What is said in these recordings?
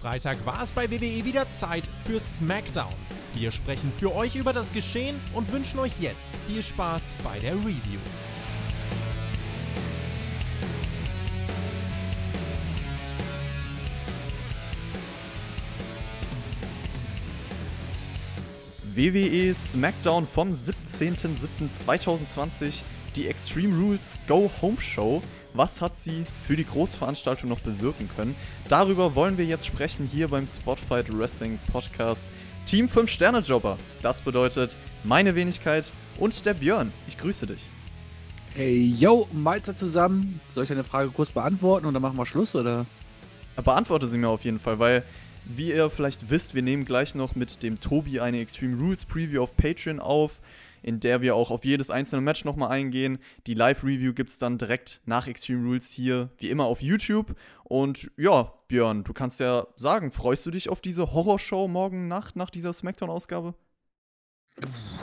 Freitag war es bei WWE wieder Zeit für SmackDown. Wir sprechen für euch über das Geschehen und wünschen euch jetzt viel Spaß bei der Review. WWE SmackDown vom 17.07.2020, die Extreme Rules Go Home Show. Was hat sie für die Großveranstaltung noch bewirken können? Darüber wollen wir jetzt sprechen hier beim Spotfight Wrestling Podcast. Team 5 Sterne Jobber. Das bedeutet meine Wenigkeit und der Björn. Ich grüße dich. Hey, yo, Malzer zusammen. Soll ich deine Frage kurz beantworten und dann machen wir Schluss, oder? Beantworte sie mir auf jeden Fall, weil, wie ihr vielleicht wisst, wir nehmen gleich noch mit dem Tobi eine Extreme Rules Preview auf Patreon auf in der wir auch auf jedes einzelne Match nochmal eingehen. Die Live-Review gibt es dann direkt nach Extreme Rules hier, wie immer, auf YouTube. Und ja, Björn, du kannst ja sagen, freust du dich auf diese Horrorshow morgen Nacht nach dieser Smackdown-Ausgabe?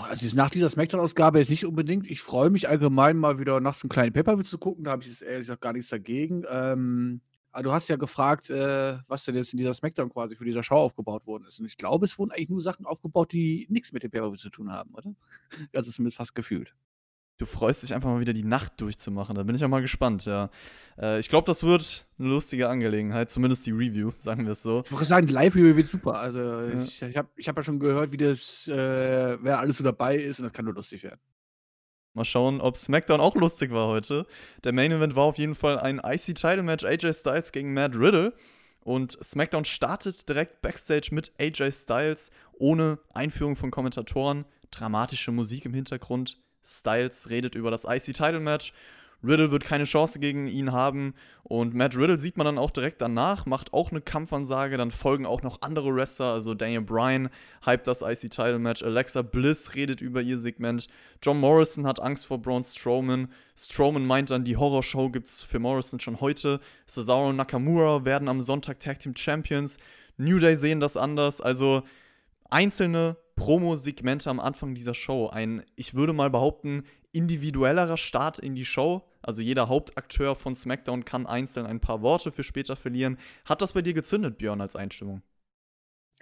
Also nach dieser Smackdown-Ausgabe ist nicht unbedingt. Ich freue mich allgemein mal wieder nachts einen kleinen Pay-Per-View zu gucken. Da habe ich jetzt ehrlich gesagt gar nichts dagegen. Ähm, du hast ja gefragt, äh, was denn jetzt in dieser Smackdown quasi für diese Show aufgebaut worden ist. Und ich glaube, es wurden eigentlich nur Sachen aufgebaut, die nichts mit dem pay zu tun haben, oder? Also zumindest fast gefühlt. Du freust dich einfach mal wieder die Nacht durchzumachen. Da bin ich auch mal gespannt, ja. Äh, ich glaube, das wird eine lustige Angelegenheit, zumindest die Review, sagen wir es so. Ich würde sagen, die Live-Review wird super. Also, ja. ich, ich habe ich hab ja schon gehört, wie das, äh, wer alles so dabei ist, und das kann nur lustig werden. Mal schauen, ob SmackDown auch lustig war heute. Der Main Event war auf jeden Fall ein IC-Title-Match AJ Styles gegen Matt Riddle. Und SmackDown startet direkt backstage mit AJ Styles ohne Einführung von Kommentatoren. Dramatische Musik im Hintergrund. Styles redet über das IC-Title-Match Riddle wird keine Chance gegen ihn haben. Und Matt Riddle sieht man dann auch direkt danach, macht auch eine Kampfansage. Dann folgen auch noch andere Wrestler, also Daniel Bryan hypt das IC-Title-Match. Alexa Bliss redet über ihr Segment. John Morrison hat Angst vor Braun Strowman. Strowman meint dann, die Horrorshow gibt's für Morrison schon heute. Cesaro und Nakamura werden am Sonntag Tag Team Champions. New Day sehen das anders. Also einzelne Promo-Segmente am Anfang dieser Show. Ein, ich würde mal behaupten, individuellerer Start in die Show. Also jeder Hauptakteur von SmackDown kann einzeln ein paar Worte für später verlieren. Hat das bei dir gezündet, Björn, als Einstimmung?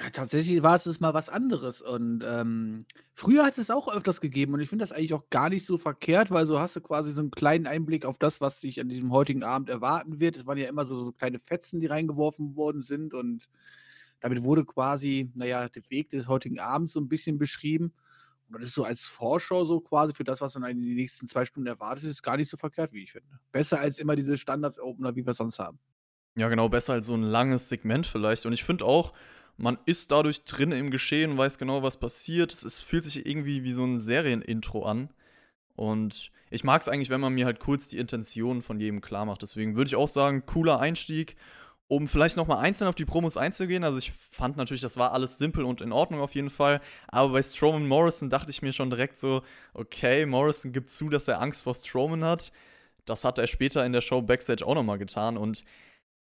Ja, tatsächlich war es mal was anderes. Und ähm, früher hat es auch öfters gegeben. Und ich finde das eigentlich auch gar nicht so verkehrt, weil so hast du quasi so einen kleinen Einblick auf das, was sich an diesem heutigen Abend erwarten wird. Es waren ja immer so, so kleine Fetzen, die reingeworfen worden sind. Und damit wurde quasi, naja, der Weg des heutigen Abends so ein bisschen beschrieben. Und das ist so als Vorschau so quasi für das, was man in den nächsten zwei Stunden erwartet, ist gar nicht so verkehrt, wie ich finde. Besser als immer diese Standards-Opener, wie wir sonst haben. Ja, genau, besser als so ein langes Segment vielleicht. Und ich finde auch, man ist dadurch drin im Geschehen, weiß genau, was passiert. Es ist, fühlt sich irgendwie wie so ein Serienintro an. Und ich mag es eigentlich, wenn man mir halt kurz die Intention von jedem klar macht. Deswegen würde ich auch sagen, cooler Einstieg um vielleicht nochmal einzeln auf die Promos einzugehen, also ich fand natürlich, das war alles simpel und in Ordnung auf jeden Fall, aber bei Strowman Morrison dachte ich mir schon direkt so, okay, Morrison gibt zu, dass er Angst vor Strowman hat. Das hat er später in der Show Backstage auch nochmal getan und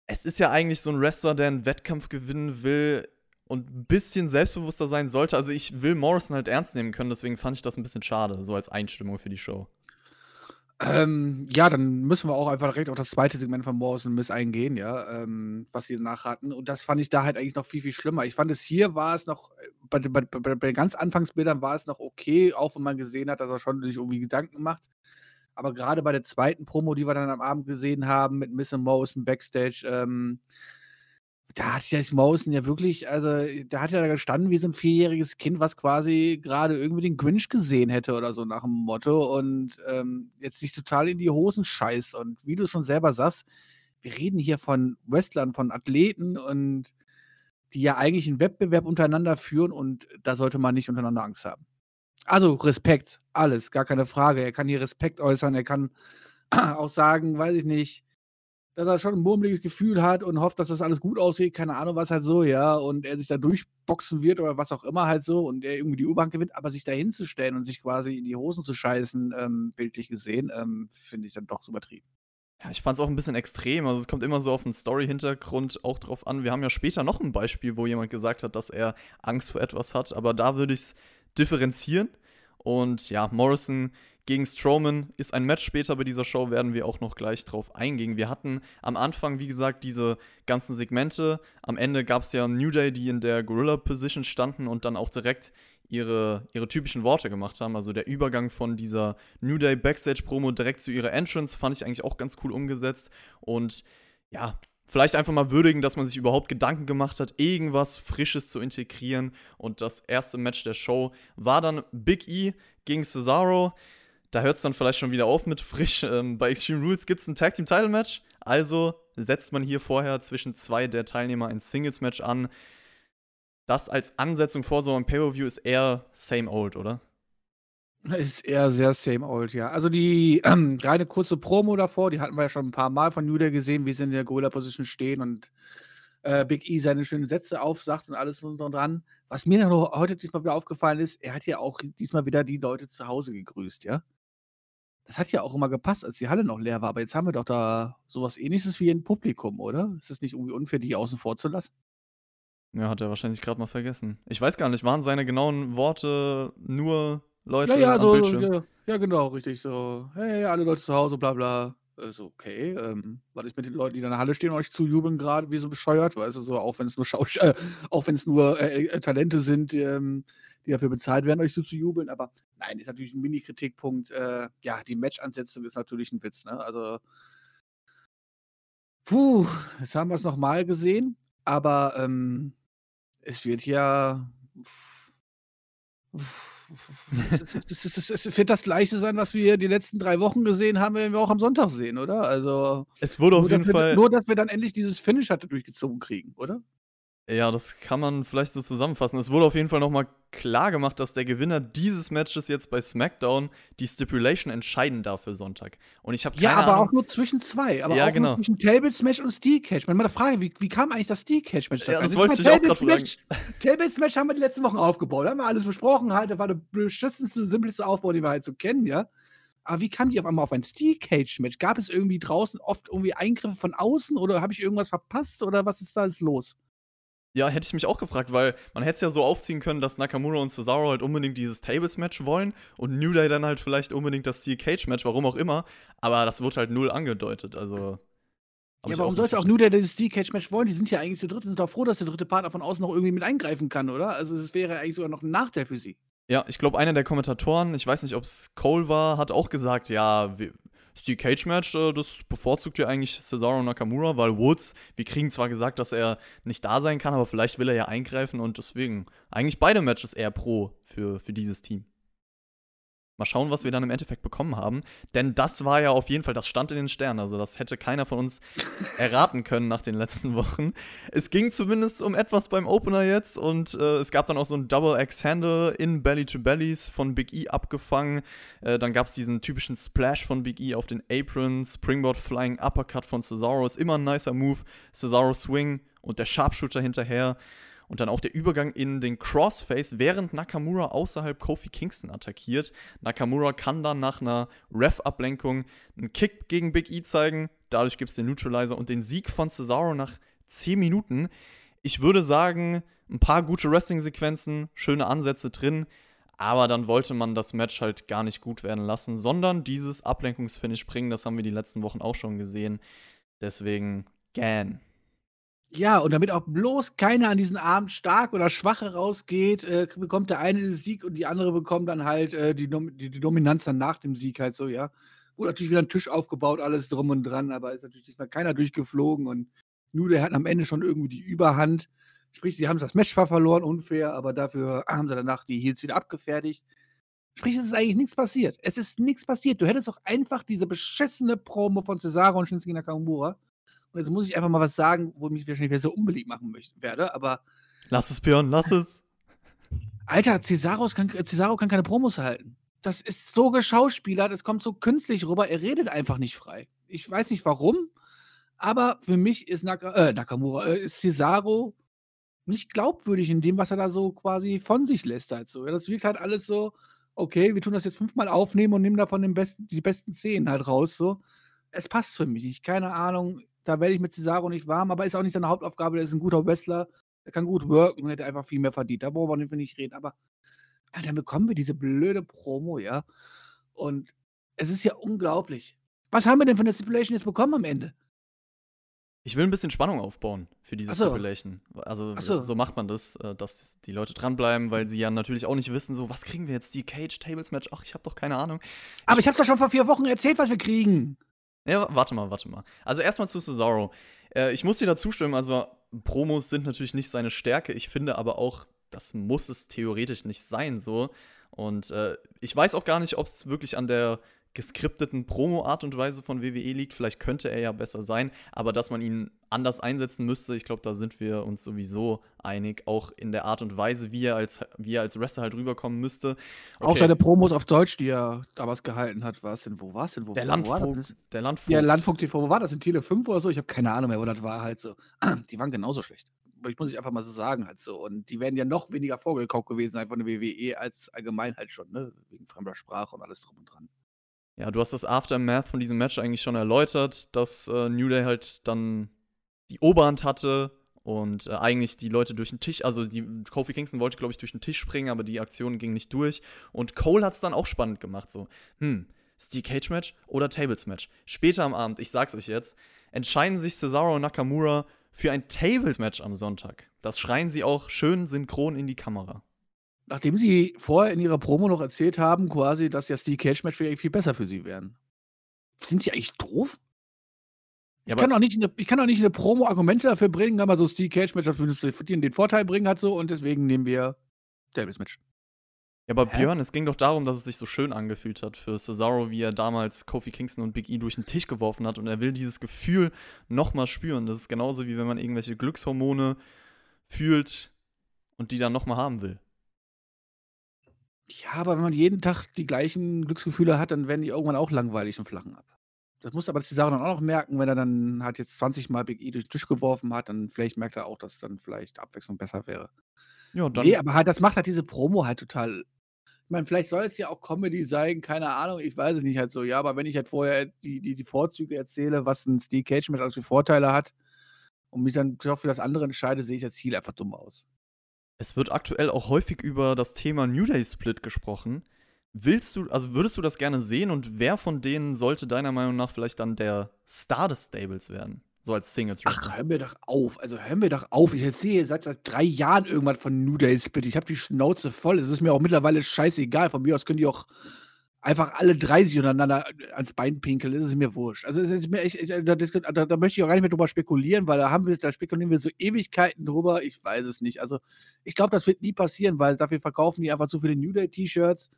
es ist ja eigentlich so ein Wrestler, der einen Wettkampf gewinnen will und ein bisschen selbstbewusster sein sollte. Also ich will Morrison halt ernst nehmen können, deswegen fand ich das ein bisschen schade, so als Einstimmung für die Show. Ähm, ja, dann müssen wir auch einfach direkt auf das zweite Segment von Morrison Miss eingehen, ja, ähm, was sie danach hatten. Und das fand ich da halt eigentlich noch viel, viel schlimmer. Ich fand es hier war es noch, äh, bei, bei, bei, den ganz Anfangsbildern war es noch okay, auch wenn man gesehen hat, dass er schon sich irgendwie Gedanken macht. Aber gerade bei der zweiten Promo, die wir dann am Abend gesehen haben, mit Miss Morrison Backstage, ähm, da hat sich Morrison ja wirklich, also da hat er da gestanden wie so ein vierjähriges Kind, was quasi gerade irgendwie den Grinch gesehen hätte oder so nach dem Motto und ähm, jetzt sich total in die Hosen scheißt. Und wie du schon selber sagst, wir reden hier von Wrestlern, von Athleten und die ja eigentlich einen Wettbewerb untereinander führen und da sollte man nicht untereinander Angst haben. Also Respekt, alles, gar keine Frage. Er kann hier Respekt äußern, er kann auch sagen, weiß ich nicht, dass er schon ein murmeliges Gefühl hat und hofft, dass das alles gut aussieht, keine Ahnung, was halt so, ja, und er sich da durchboxen wird oder was auch immer halt so und er irgendwie die U-Bahn gewinnt, aber sich da hinzustellen und sich quasi in die Hosen zu scheißen, ähm, bildlich gesehen, ähm, finde ich dann doch so übertrieben. Ja, ich fand es auch ein bisschen extrem. Also es kommt immer so auf den Story-Hintergrund auch drauf an. Wir haben ja später noch ein Beispiel, wo jemand gesagt hat, dass er Angst vor etwas hat, aber da würde ich es differenzieren. Und ja, Morrison gegen Strowman ist ein Match später bei dieser Show, werden wir auch noch gleich drauf eingehen. Wir hatten am Anfang, wie gesagt, diese ganzen Segmente. Am Ende gab es ja New Day, die in der Gorilla-Position standen und dann auch direkt ihre, ihre typischen Worte gemacht haben. Also der Übergang von dieser New Day Backstage-Promo direkt zu ihrer Entrance fand ich eigentlich auch ganz cool umgesetzt. Und ja, vielleicht einfach mal würdigen, dass man sich überhaupt Gedanken gemacht hat, irgendwas Frisches zu integrieren. Und das erste Match der Show war dann Big E gegen Cesaro. Da hört es dann vielleicht schon wieder auf mit frisch. Ähm, bei Extreme Rules gibt es ein Tag Team Title Match. Also setzt man hier vorher zwischen zwei der Teilnehmer ein Singles Match an. Das als Ansetzung vor so einem Pay-Per-View ist eher same old, oder? Ist eher sehr same old, ja. Also die ähm, reine kurze Promo davor, die hatten wir ja schon ein paar Mal von New Day gesehen, wie sie in der Gorilla-Position stehen und äh, Big E seine schönen Sätze aufsagt und alles und dran. Was mir noch heute diesmal wieder aufgefallen ist, er hat ja auch diesmal wieder die Leute zu Hause gegrüßt, ja. Das hat ja auch immer gepasst, als die Halle noch leer war, aber jetzt haben wir doch da sowas ähnliches wie ein Publikum, oder? Ist es nicht irgendwie unfair, die außen vor zu lassen? Ja, hat er wahrscheinlich gerade mal vergessen. Ich weiß gar nicht, waren seine genauen Worte nur Leute Ja, ja, am so, Bildschirm? ja, ja, genau, richtig. So, hey, alle Leute zu Hause, bla bla. Ist okay. Ähm, was ist mit den Leuten, die in der Halle stehen und euch zujubeln gerade, wie so bescheuert? Weißt du, so, auch wenn es nur Schausch äh, auch wenn es nur äh, äh, Talente sind, ähm, die dafür bezahlt werden, euch so zu jubeln. Aber nein, ist natürlich ein Mini-Kritikpunkt. Äh, ja, die Match-Ansetzung ist natürlich ein Witz, ne? Also, puh, jetzt haben wir es nochmal gesehen, aber ähm, es wird ja. Es, wird das gleiche sein, was wir die letzten drei Wochen gesehen haben, werden wir auch am Sonntag sehen, oder? Also. Es wurde auf jeden wir, Fall. nur, dass wir dann endlich dieses Finish hatte durchgezogen kriegen, oder? Ja, das kann man vielleicht so zusammenfassen. Es wurde auf jeden Fall nochmal klar gemacht, dass der Gewinner dieses Matches jetzt bei SmackDown die Stipulation entscheiden darf für Sonntag. Und ich habe Ja, aber Ahnung. auch nur zwischen zwei. Aber Ja, auch genau. zwischen Tables Match und Steel Cage. Meine Frage, wie, wie kam eigentlich das Steel Cage Match? Ja, das Ich wollte meine, ich auch grad fragen. Match, Tables Match haben wir die letzten Wochen aufgebaut. Da haben wir alles besprochen halt. Das war der beschissenste, simpelste Aufbau, den wir halt so kennen, ja. Aber wie kam die auf einmal auf ein Steel Cage Match? Gab es irgendwie draußen oft irgendwie Eingriffe von außen oder habe ich irgendwas verpasst oder was ist da jetzt los? Ja, hätte ich mich auch gefragt, weil man hätte es ja so aufziehen können, dass Nakamura und Cesaro halt unbedingt dieses Tables-Match wollen und New Day dann halt vielleicht unbedingt das Steel Cage-Match, warum auch immer. Aber das wird halt null angedeutet. Also. Ja, warum sollte auch nur der dieses Steel Cage Match wollen? Die sind ja eigentlich zu dritt und sind doch froh, dass der dritte Partner von außen noch irgendwie mit eingreifen kann, oder? Also es wäre eigentlich sogar noch ein Nachteil für sie. Ja, ich glaube, einer der Kommentatoren, ich weiß nicht, ob es Cole war, hat auch gesagt, ja, wir, Steel Cage Match, äh, das bevorzugt ja eigentlich Cesaro Nakamura, weil Woods, wir kriegen zwar gesagt, dass er nicht da sein kann, aber vielleicht will er ja eingreifen und deswegen eigentlich beide Matches eher pro für, für dieses Team. Mal schauen, was wir dann im Endeffekt bekommen haben. Denn das war ja auf jeden Fall, das stand in den Sternen. Also, das hätte keiner von uns erraten können nach den letzten Wochen. Es ging zumindest um etwas beim Opener jetzt und äh, es gab dann auch so ein Double X-Handle in Belly to Bellies von Big E abgefangen. Äh, dann gab es diesen typischen Splash von Big E auf den Apron, Springboard Flying Uppercut von Cesaro. Ist immer ein nicer Move. Cesaro Swing und der Sharpshooter hinterher. Und dann auch der Übergang in den Crossface, während Nakamura außerhalb Kofi Kingston attackiert. Nakamura kann dann nach einer Ref-Ablenkung einen Kick gegen Big E zeigen. Dadurch gibt es den Neutralizer und den Sieg von Cesaro nach 10 Minuten. Ich würde sagen, ein paar gute Wrestling-Sequenzen, schöne Ansätze drin. Aber dann wollte man das Match halt gar nicht gut werden lassen, sondern dieses Ablenkungsfinish bringen. Das haben wir die letzten Wochen auch schon gesehen. Deswegen, Gan. Ja, und damit auch bloß keiner an diesen Abend stark oder schwach rausgeht, äh, bekommt der eine den Sieg und die andere bekommt dann halt äh, die, Dom die, die Dominanz dann nach dem Sieg halt so, ja. Wurde natürlich wieder ein Tisch aufgebaut, alles drum und dran, aber ist natürlich diesmal keiner durchgeflogen und Nude hat am Ende schon irgendwie die Überhand. Sprich, sie haben das Match zwar verloren, unfair, aber dafür haben sie danach die Heels wieder abgefertigt. Sprich, es ist eigentlich nichts passiert. Es ist nichts passiert. Du hättest doch einfach diese beschissene Promo von Cesaro und Shinsuke Nakamura jetzt muss ich einfach mal was sagen, wo ich mich wahrscheinlich so unbeliebt machen möchte, werde, aber Lass es, Björn, lass es. Alter, Cesaro kann, Cesaro kann keine Promos halten. Das ist so geschauspielert, es kommt so künstlich rüber, er redet einfach nicht frei. Ich weiß nicht warum, aber für mich ist Naka, äh, Nakamura, äh, ist Cesaro nicht glaubwürdig in dem, was er da so quasi von sich lässt halt so. Ja, das wirkt halt alles so, okay, wir tun das jetzt fünfmal aufnehmen und nehmen davon den besten, die besten Szenen halt raus, so. Es passt für mich nicht, keine Ahnung, da werde ich mit Cesaro nicht warm, aber ist auch nicht seine Hauptaufgabe, der ist ein guter Wrestler, der kann gut worken und hätte einfach viel mehr verdient, da brauchen wir nicht reden, aber Alter, dann bekommen wir diese blöde Promo, ja, Und es ist ja unglaublich. Was haben wir denn von der Stipulation jetzt bekommen am Ende? Ich will ein bisschen Spannung aufbauen für diese so. Stipulation. Also so. so macht man das, äh, dass die Leute dranbleiben, weil sie ja natürlich auch nicht wissen, so, was kriegen wir jetzt? Die Cage Tables Match? Ach, ich habe doch keine Ahnung. Aber ich hab's doch schon vor vier Wochen erzählt, was wir kriegen. Ja, warte mal, warte mal. Also erstmal zu Cesaro. Äh, ich muss dir da zustimmen, also Promos sind natürlich nicht seine Stärke. Ich finde aber auch, das muss es theoretisch nicht sein so. Und äh, ich weiß auch gar nicht, ob es wirklich an der geskripteten Promo-Art und Weise von WWE liegt. Vielleicht könnte er ja besser sein, aber dass man ihn anders einsetzen müsste, ich glaube, da sind wir uns sowieso einig. Auch in der Art und Weise, wie er als, wie er als Wrestler halt rüberkommen müsste. Auch Okay, seine Promos auf Deutsch, die er damals gehalten hat. Was denn? Wo war's denn? Wo, der wo war das? Landvogt. Der Landvogt. Ja, Landfunk TV, wo war das? In Tele 5 oder so? Ich habe keine Ahnung mehr, wo das war halt so. Die waren genauso schlecht. Aber Ich muss ich einfach mal so sagen, halt so. Und die werden ja noch weniger vorgekauft gewesen sein von der WWE als allgemein halt schon, ne? Wegen fremder Sprache und alles drum und dran. Ja, du hast das Aftermath von diesem Match eigentlich schon erläutert, dass äh, New Day halt dann die Oberhand hatte und äh, eigentlich die Leute durch den Tisch, also die Kofi Kingston wollte, glaube ich, durch den Tisch springen, aber die Aktion ging nicht durch. Und Cole hat es dann auch spannend gemacht, so, hm, Steel Cage Match oder Tables Match? Später am Abend, ich sag's euch jetzt, entscheiden sich Cesaro und Nakamura für ein Tables Match am Sonntag. Das schreien sie auch schön synchron in die Kamera. Nachdem sie vorher in ihrer Promo noch erzählt haben, quasi, dass ja Steel Cage Match viel besser für sie wären. Sind sie eigentlich doof? Ich Ja, kann, aber- auch nicht in der, ich kann auch nicht in der Promo Argumente dafür bringen, aber so Steel Cage Match, würde den den Vorteil bringen hat so und deswegen nehmen wir Tables Match. Ja, aber Hä? Björn, es ging doch darum, dass es sich so schön angefühlt hat für Cesaro, wie er damals Kofi Kingston und Big E durch den Tisch geworfen hat und er will dieses Gefühl nochmal spüren. Das ist genauso wie wenn man irgendwelche Glückshormone fühlt und die dann nochmal haben will. Ja, aber wenn man jeden Tag die gleichen Glücksgefühle hat, dann werden die irgendwann auch langweilig und flachen ab. Das muss aber Cesaro dann auch noch merken, wenn er dann halt jetzt 20 Mal Big E durch den Tisch geworfen hat, dann vielleicht merkt er auch, dass dann vielleicht Abwechslung besser wäre. Ja, dann. Nee, aber halt, das macht halt diese Promo halt total. Ich meine, vielleicht soll es ja auch Comedy sein, keine Ahnung, ich weiß es nicht halt so, ja, aber wenn ich halt vorher die, die, die Vorzüge erzähle, was ein Steel Cage mit als für Vorteile hat und mich dann doch für das andere entscheide, sehe ich als Ziel einfach dumm aus. Es wird aktuell auch häufig über das Thema New Day Split gesprochen. Willst du, also würdest du das gerne sehen und wer von denen sollte deiner Meinung nach vielleicht dann der Star des Stables werden? So als Singles Ach, Wrestler. hör mir doch auf. Also hör mir doch auf. Ich erzähle seit, seit drei Jahren irgendwas von New Day Split. Ich habe die Schnauze voll. Es ist mir auch mittlerweile scheißegal. Von mir aus können die auch einfach alle drei sich untereinander ans Bein pinkeln. Ist mir wurscht. Also es ist mir echt, da, da, da, da möchte ich auch gar nicht mehr drüber spekulieren, weil da haben wir, da spekulieren wir so Ewigkeiten drüber. Ich weiß es nicht. Also ich glaube, das wird nie passieren, weil dafür verkaufen die einfach zu viele New Day T-Shirts.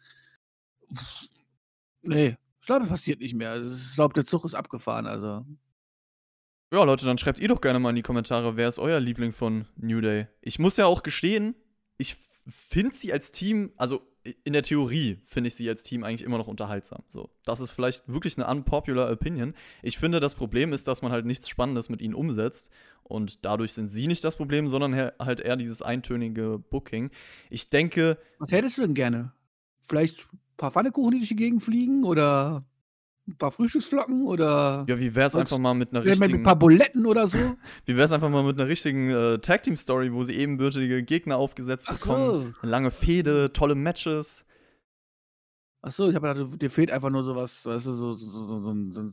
Pff, Nee, ich glaube, das passiert nicht mehr. Also, Ich glaube, der Zug ist abgefahren. Also Ja, Leute, dann schreibt ihr doch gerne mal in die Kommentare, wer ist euer Liebling von New Day? Ich muss ja auch gestehen, ich finde sie als Team, also in der Theorie finde ich sie als Team eigentlich immer noch unterhaltsam. So, das ist vielleicht wirklich eine unpopular Opinion. Ich finde, das Problem ist, dass man halt nichts Spannendes mit ihnen umsetzt und dadurch sind sie nicht das Problem, sondern halt eher dieses eintönige Booking. Ich denke, Was hättest du denn gerne? Vielleicht ein paar Pfannekuchen, die durch die Gegend fliegen? Oder ein paar Frühstücksflocken? Oder ja, wie wäre es Was? einfach mal mit einer vielleicht mit ein richtigen paar Buletten oder so? Wie wäre es einfach mal mit einer richtigen äh, Tag Team Story, wo sie ebenbürtige Gegner aufgesetzt Ach bekommen? so. Eine lange Fehde, tolle Matches. Achso, ich habe gedacht, dir fehlt einfach nur sowas, weißt du, so, so, so, so, so,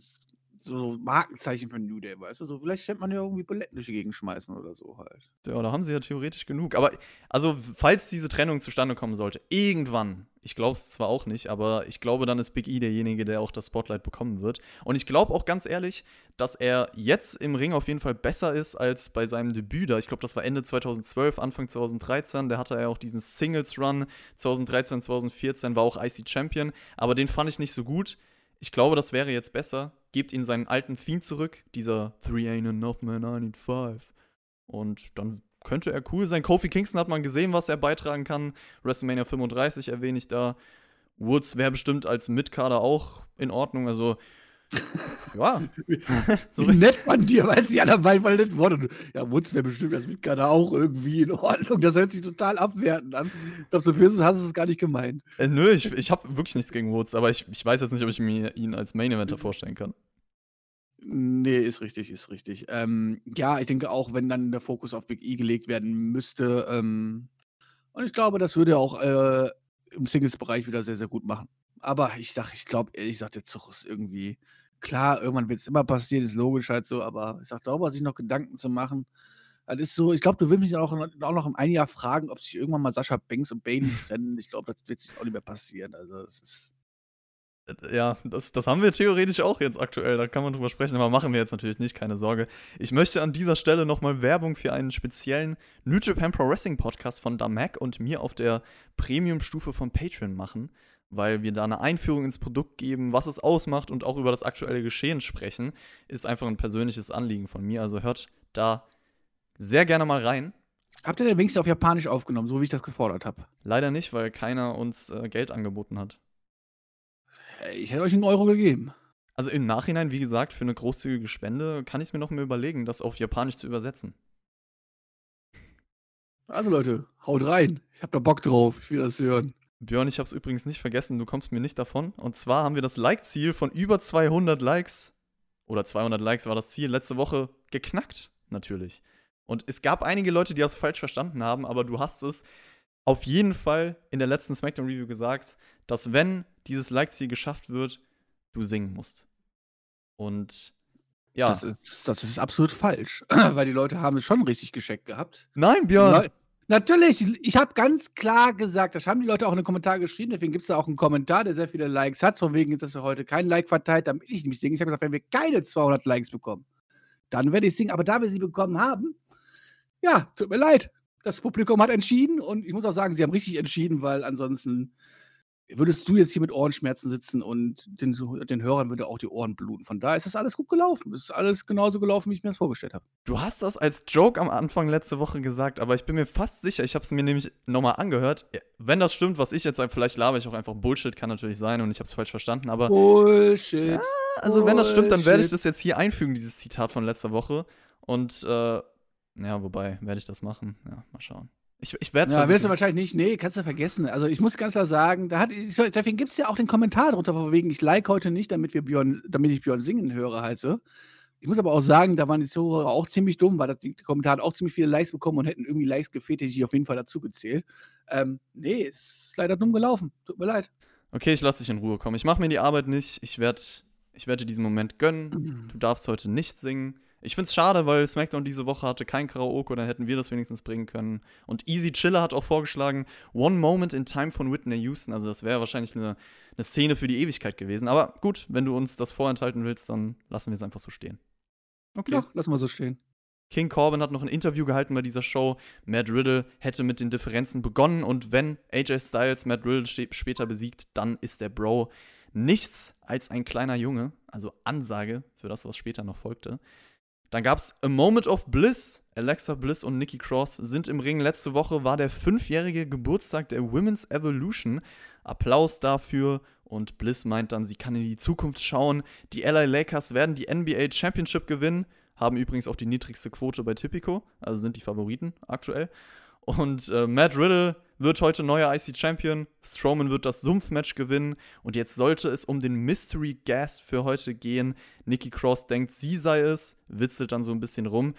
so Markenzeichen für New Day, weißt du? So, vielleicht könnte man ja irgendwie Buletten durch die Gegend schmeißen oder so halt. Ja, da haben sie ja theoretisch genug. Aber, also, falls diese Trennung zustande kommen sollte, irgendwann, ich glaube es zwar auch nicht, aber ich glaube, dann ist Big E derjenige, der auch das Spotlight bekommen wird. Und ich glaube auch ganz ehrlich, dass er jetzt im Ring auf jeden Fall besser ist als bei seinem Debüt da. Ich glaube, das war Ende 2012, Anfang 2013. Da hatte er auch diesen Singles-Run. 2013, 2014 war auch IC Champion. Aber den fand ich nicht so gut. Ich glaube, das wäre jetzt besser. Gebt ihn seinen alten Theme zurück. Dieser Three ain't enough, man, I need five. Und dann könnte er cool sein. Kofi Kingston hat man gesehen, was er beitragen kann. WrestleMania 35 erwähne ich da. Woods wäre bestimmt als Mitkader auch in Ordnung. Also, ja. so, Wie nett von dir, weißt du, die anderen beiden waren nett worden. Ja, Wutz wäre bestimmt als Mitkader auch irgendwie in Ordnung. Das hört sich total abwertend an. Ich glaube, so böse hast du es gar nicht gemeint. äh, nö, ich, ich habe wirklich nichts gegen Woods, aber ich, ich weiß jetzt nicht, ob ich mir ihn als Main Eventer vorstellen kann. Nee, ist richtig, ist richtig. Ähm, ja, ich denke auch, wenn dann der Fokus auf Big E gelegt werden müsste. Ähm, und ich glaube, das würde auch äh, im Singles-Bereich wieder sehr, sehr gut machen. aber ich sag, ich glaube, ehrlich gesagt, der Zug ist irgendwie klar, irgendwann wird es immer passieren, ist logisch halt so, aber ich sag, darüber sich noch Gedanken zu machen. Das ist so, ich glaube, du willst mich auch, auch noch in einem Jahr fragen, ob sich irgendwann mal Sascha Banks und Bailey trennen. Ich glaube, das wird sich auch nicht mehr passieren. Also, das ist. Äh, ja, das, das haben wir theoretisch auch jetzt aktuell, da kann man drüber sprechen, aber machen wir jetzt natürlich nicht, keine Sorge. Ich möchte an dieser Stelle nochmal Werbung für einen speziellen New Japan Pro Wrestling Podcast von Damek und mir auf der Premium-Stufe von Patreon machen weil wir da eine Einführung ins Produkt geben, was es ausmacht und auch über das aktuelle Geschehen sprechen, ist einfach ein persönliches Anliegen von mir. Also hört da sehr gerne mal rein. Habt ihr den wenigstens auf Japanisch aufgenommen, so wie ich das gefordert habe? Leider nicht, weil keiner uns äh, Geld angeboten hat. Ich hätte euch einen Euro gegeben. Also im Nachhinein, wie gesagt, für eine großzügige Spende kann ich es mir noch mal überlegen, das auf Japanisch zu übersetzen. Also Leute, haut rein. Ich hab da Bock drauf. Ich will das hören. Björn, ich habe es übrigens nicht vergessen, du kommst mir nicht davon. Und zwar haben wir das Like-Ziel von über 200 Likes, oder 200 Likes war das Ziel, letzte Woche geknackt, natürlich. Und es gab einige Leute, die das falsch verstanden haben, aber du hast es auf jeden Fall in der letzten SmackDown-Review gesagt, dass wenn dieses Like-Ziel geschafft wird, du singen musst. Und ja. Das ist, das ist absolut falsch, weil die Leute haben es schon richtig gescheckt gehabt. Nein, Björn. Natürlich, ich habe ganz klar gesagt, das haben die Leute auch in den Kommentaren geschrieben, deswegen gibt es da auch einen Kommentar, der sehr viele Likes hat, von wegen, dass er heute kein Like verteilt, damit ich nicht singen. Ich habe gesagt, wenn wir keine 200 Likes bekommen, dann werde ich singen. Aber da wir sie bekommen haben, ja, tut mir leid. Das Publikum hat entschieden und ich muss auch sagen, sie haben richtig entschieden, weil ansonsten würdest du jetzt hier mit Ohrenschmerzen sitzen und den, den Hörern würde auch die Ohren bluten. Von daher ist das alles gut gelaufen. Das ist alles genauso gelaufen, wie ich mir das vorgestellt habe. Du hast das als Joke am Anfang letzte Woche gesagt, aber ich bin mir fast sicher, ich habe es mir nämlich nochmal angehört. Wenn das stimmt, was ich jetzt sage, vielleicht laber ich auch einfach Bullshit, kann natürlich sein und ich habe es falsch verstanden, aber. Bullshit. Ja, also, Bullshit. wenn das stimmt, dann werde ich das jetzt hier einfügen, dieses Zitat von letzter Woche. Und, äh, ja, wobei, werde ich das machen? Ja, mal schauen. Ich, ich werde es Ja, wirst du wahrscheinlich nicht. Nee, kannst du vergessen. Also ich muss ganz klar sagen, da hat, deswegen gibt es ja auch den Kommentar drunter, von wegen, ich like heute nicht, damit, wir Björn, damit ich Björn singen höre halt so. Ich muss aber auch sagen, da waren die Zuhörer auch ziemlich dumm, weil die Kommentare auch ziemlich viele Likes bekommen und hätten irgendwie Likes gefehlt, hätte ich auf jeden Fall dazu gezählt. Ähm, nee, ist leider dumm gelaufen. Tut mir leid. Okay, ich lasse dich in Ruhe kommen. Ich mache mir die Arbeit nicht. Ich werde ich werd dir diesen Moment gönnen. Du darfst heute nicht singen. Ich finde es schade, weil SmackDown diese Woche hatte kein Karaoke, dann hätten wir das wenigstens bringen können. Und Easy Chiller hat auch vorgeschlagen, One Moment in Time von Whitney Houston. Also das wäre wahrscheinlich eine, eine Szene für die Ewigkeit gewesen. Aber gut, wenn du uns das vorenthalten willst, dann lassen wir es einfach so stehen. Okay. Ja, lassen wir so stehen. King Corbin hat noch ein Interview gehalten bei dieser Show. Matt Riddle hätte mit den Differenzen begonnen und wenn AJ Styles Matt Riddle später besiegt, dann ist der Bro nichts als ein kleiner Junge. Also Ansage für das, was später noch folgte. Dann gab es A Moment of Bliss. Alexa Bliss und Nikki Cross sind im Ring. Letzte Woche war der fünfjährige Geburtstag der Women's Evolution. Applaus dafür. Und Bliss meint dann, sie kann in die Zukunft schauen. Die LA Lakers werden die NBA Championship gewinnen. Haben übrigens auch die niedrigste Quote bei Tipico. Also sind die Favoriten aktuell. Und äh, Matt Riddle wird heute neuer IC Champion. Strowman wird das Sumpfmatch gewinnen. Und jetzt sollte es um den Mystery Guest für heute gehen. Nikki Cross denkt, sie sei es, witzelt dann so ein bisschen rum.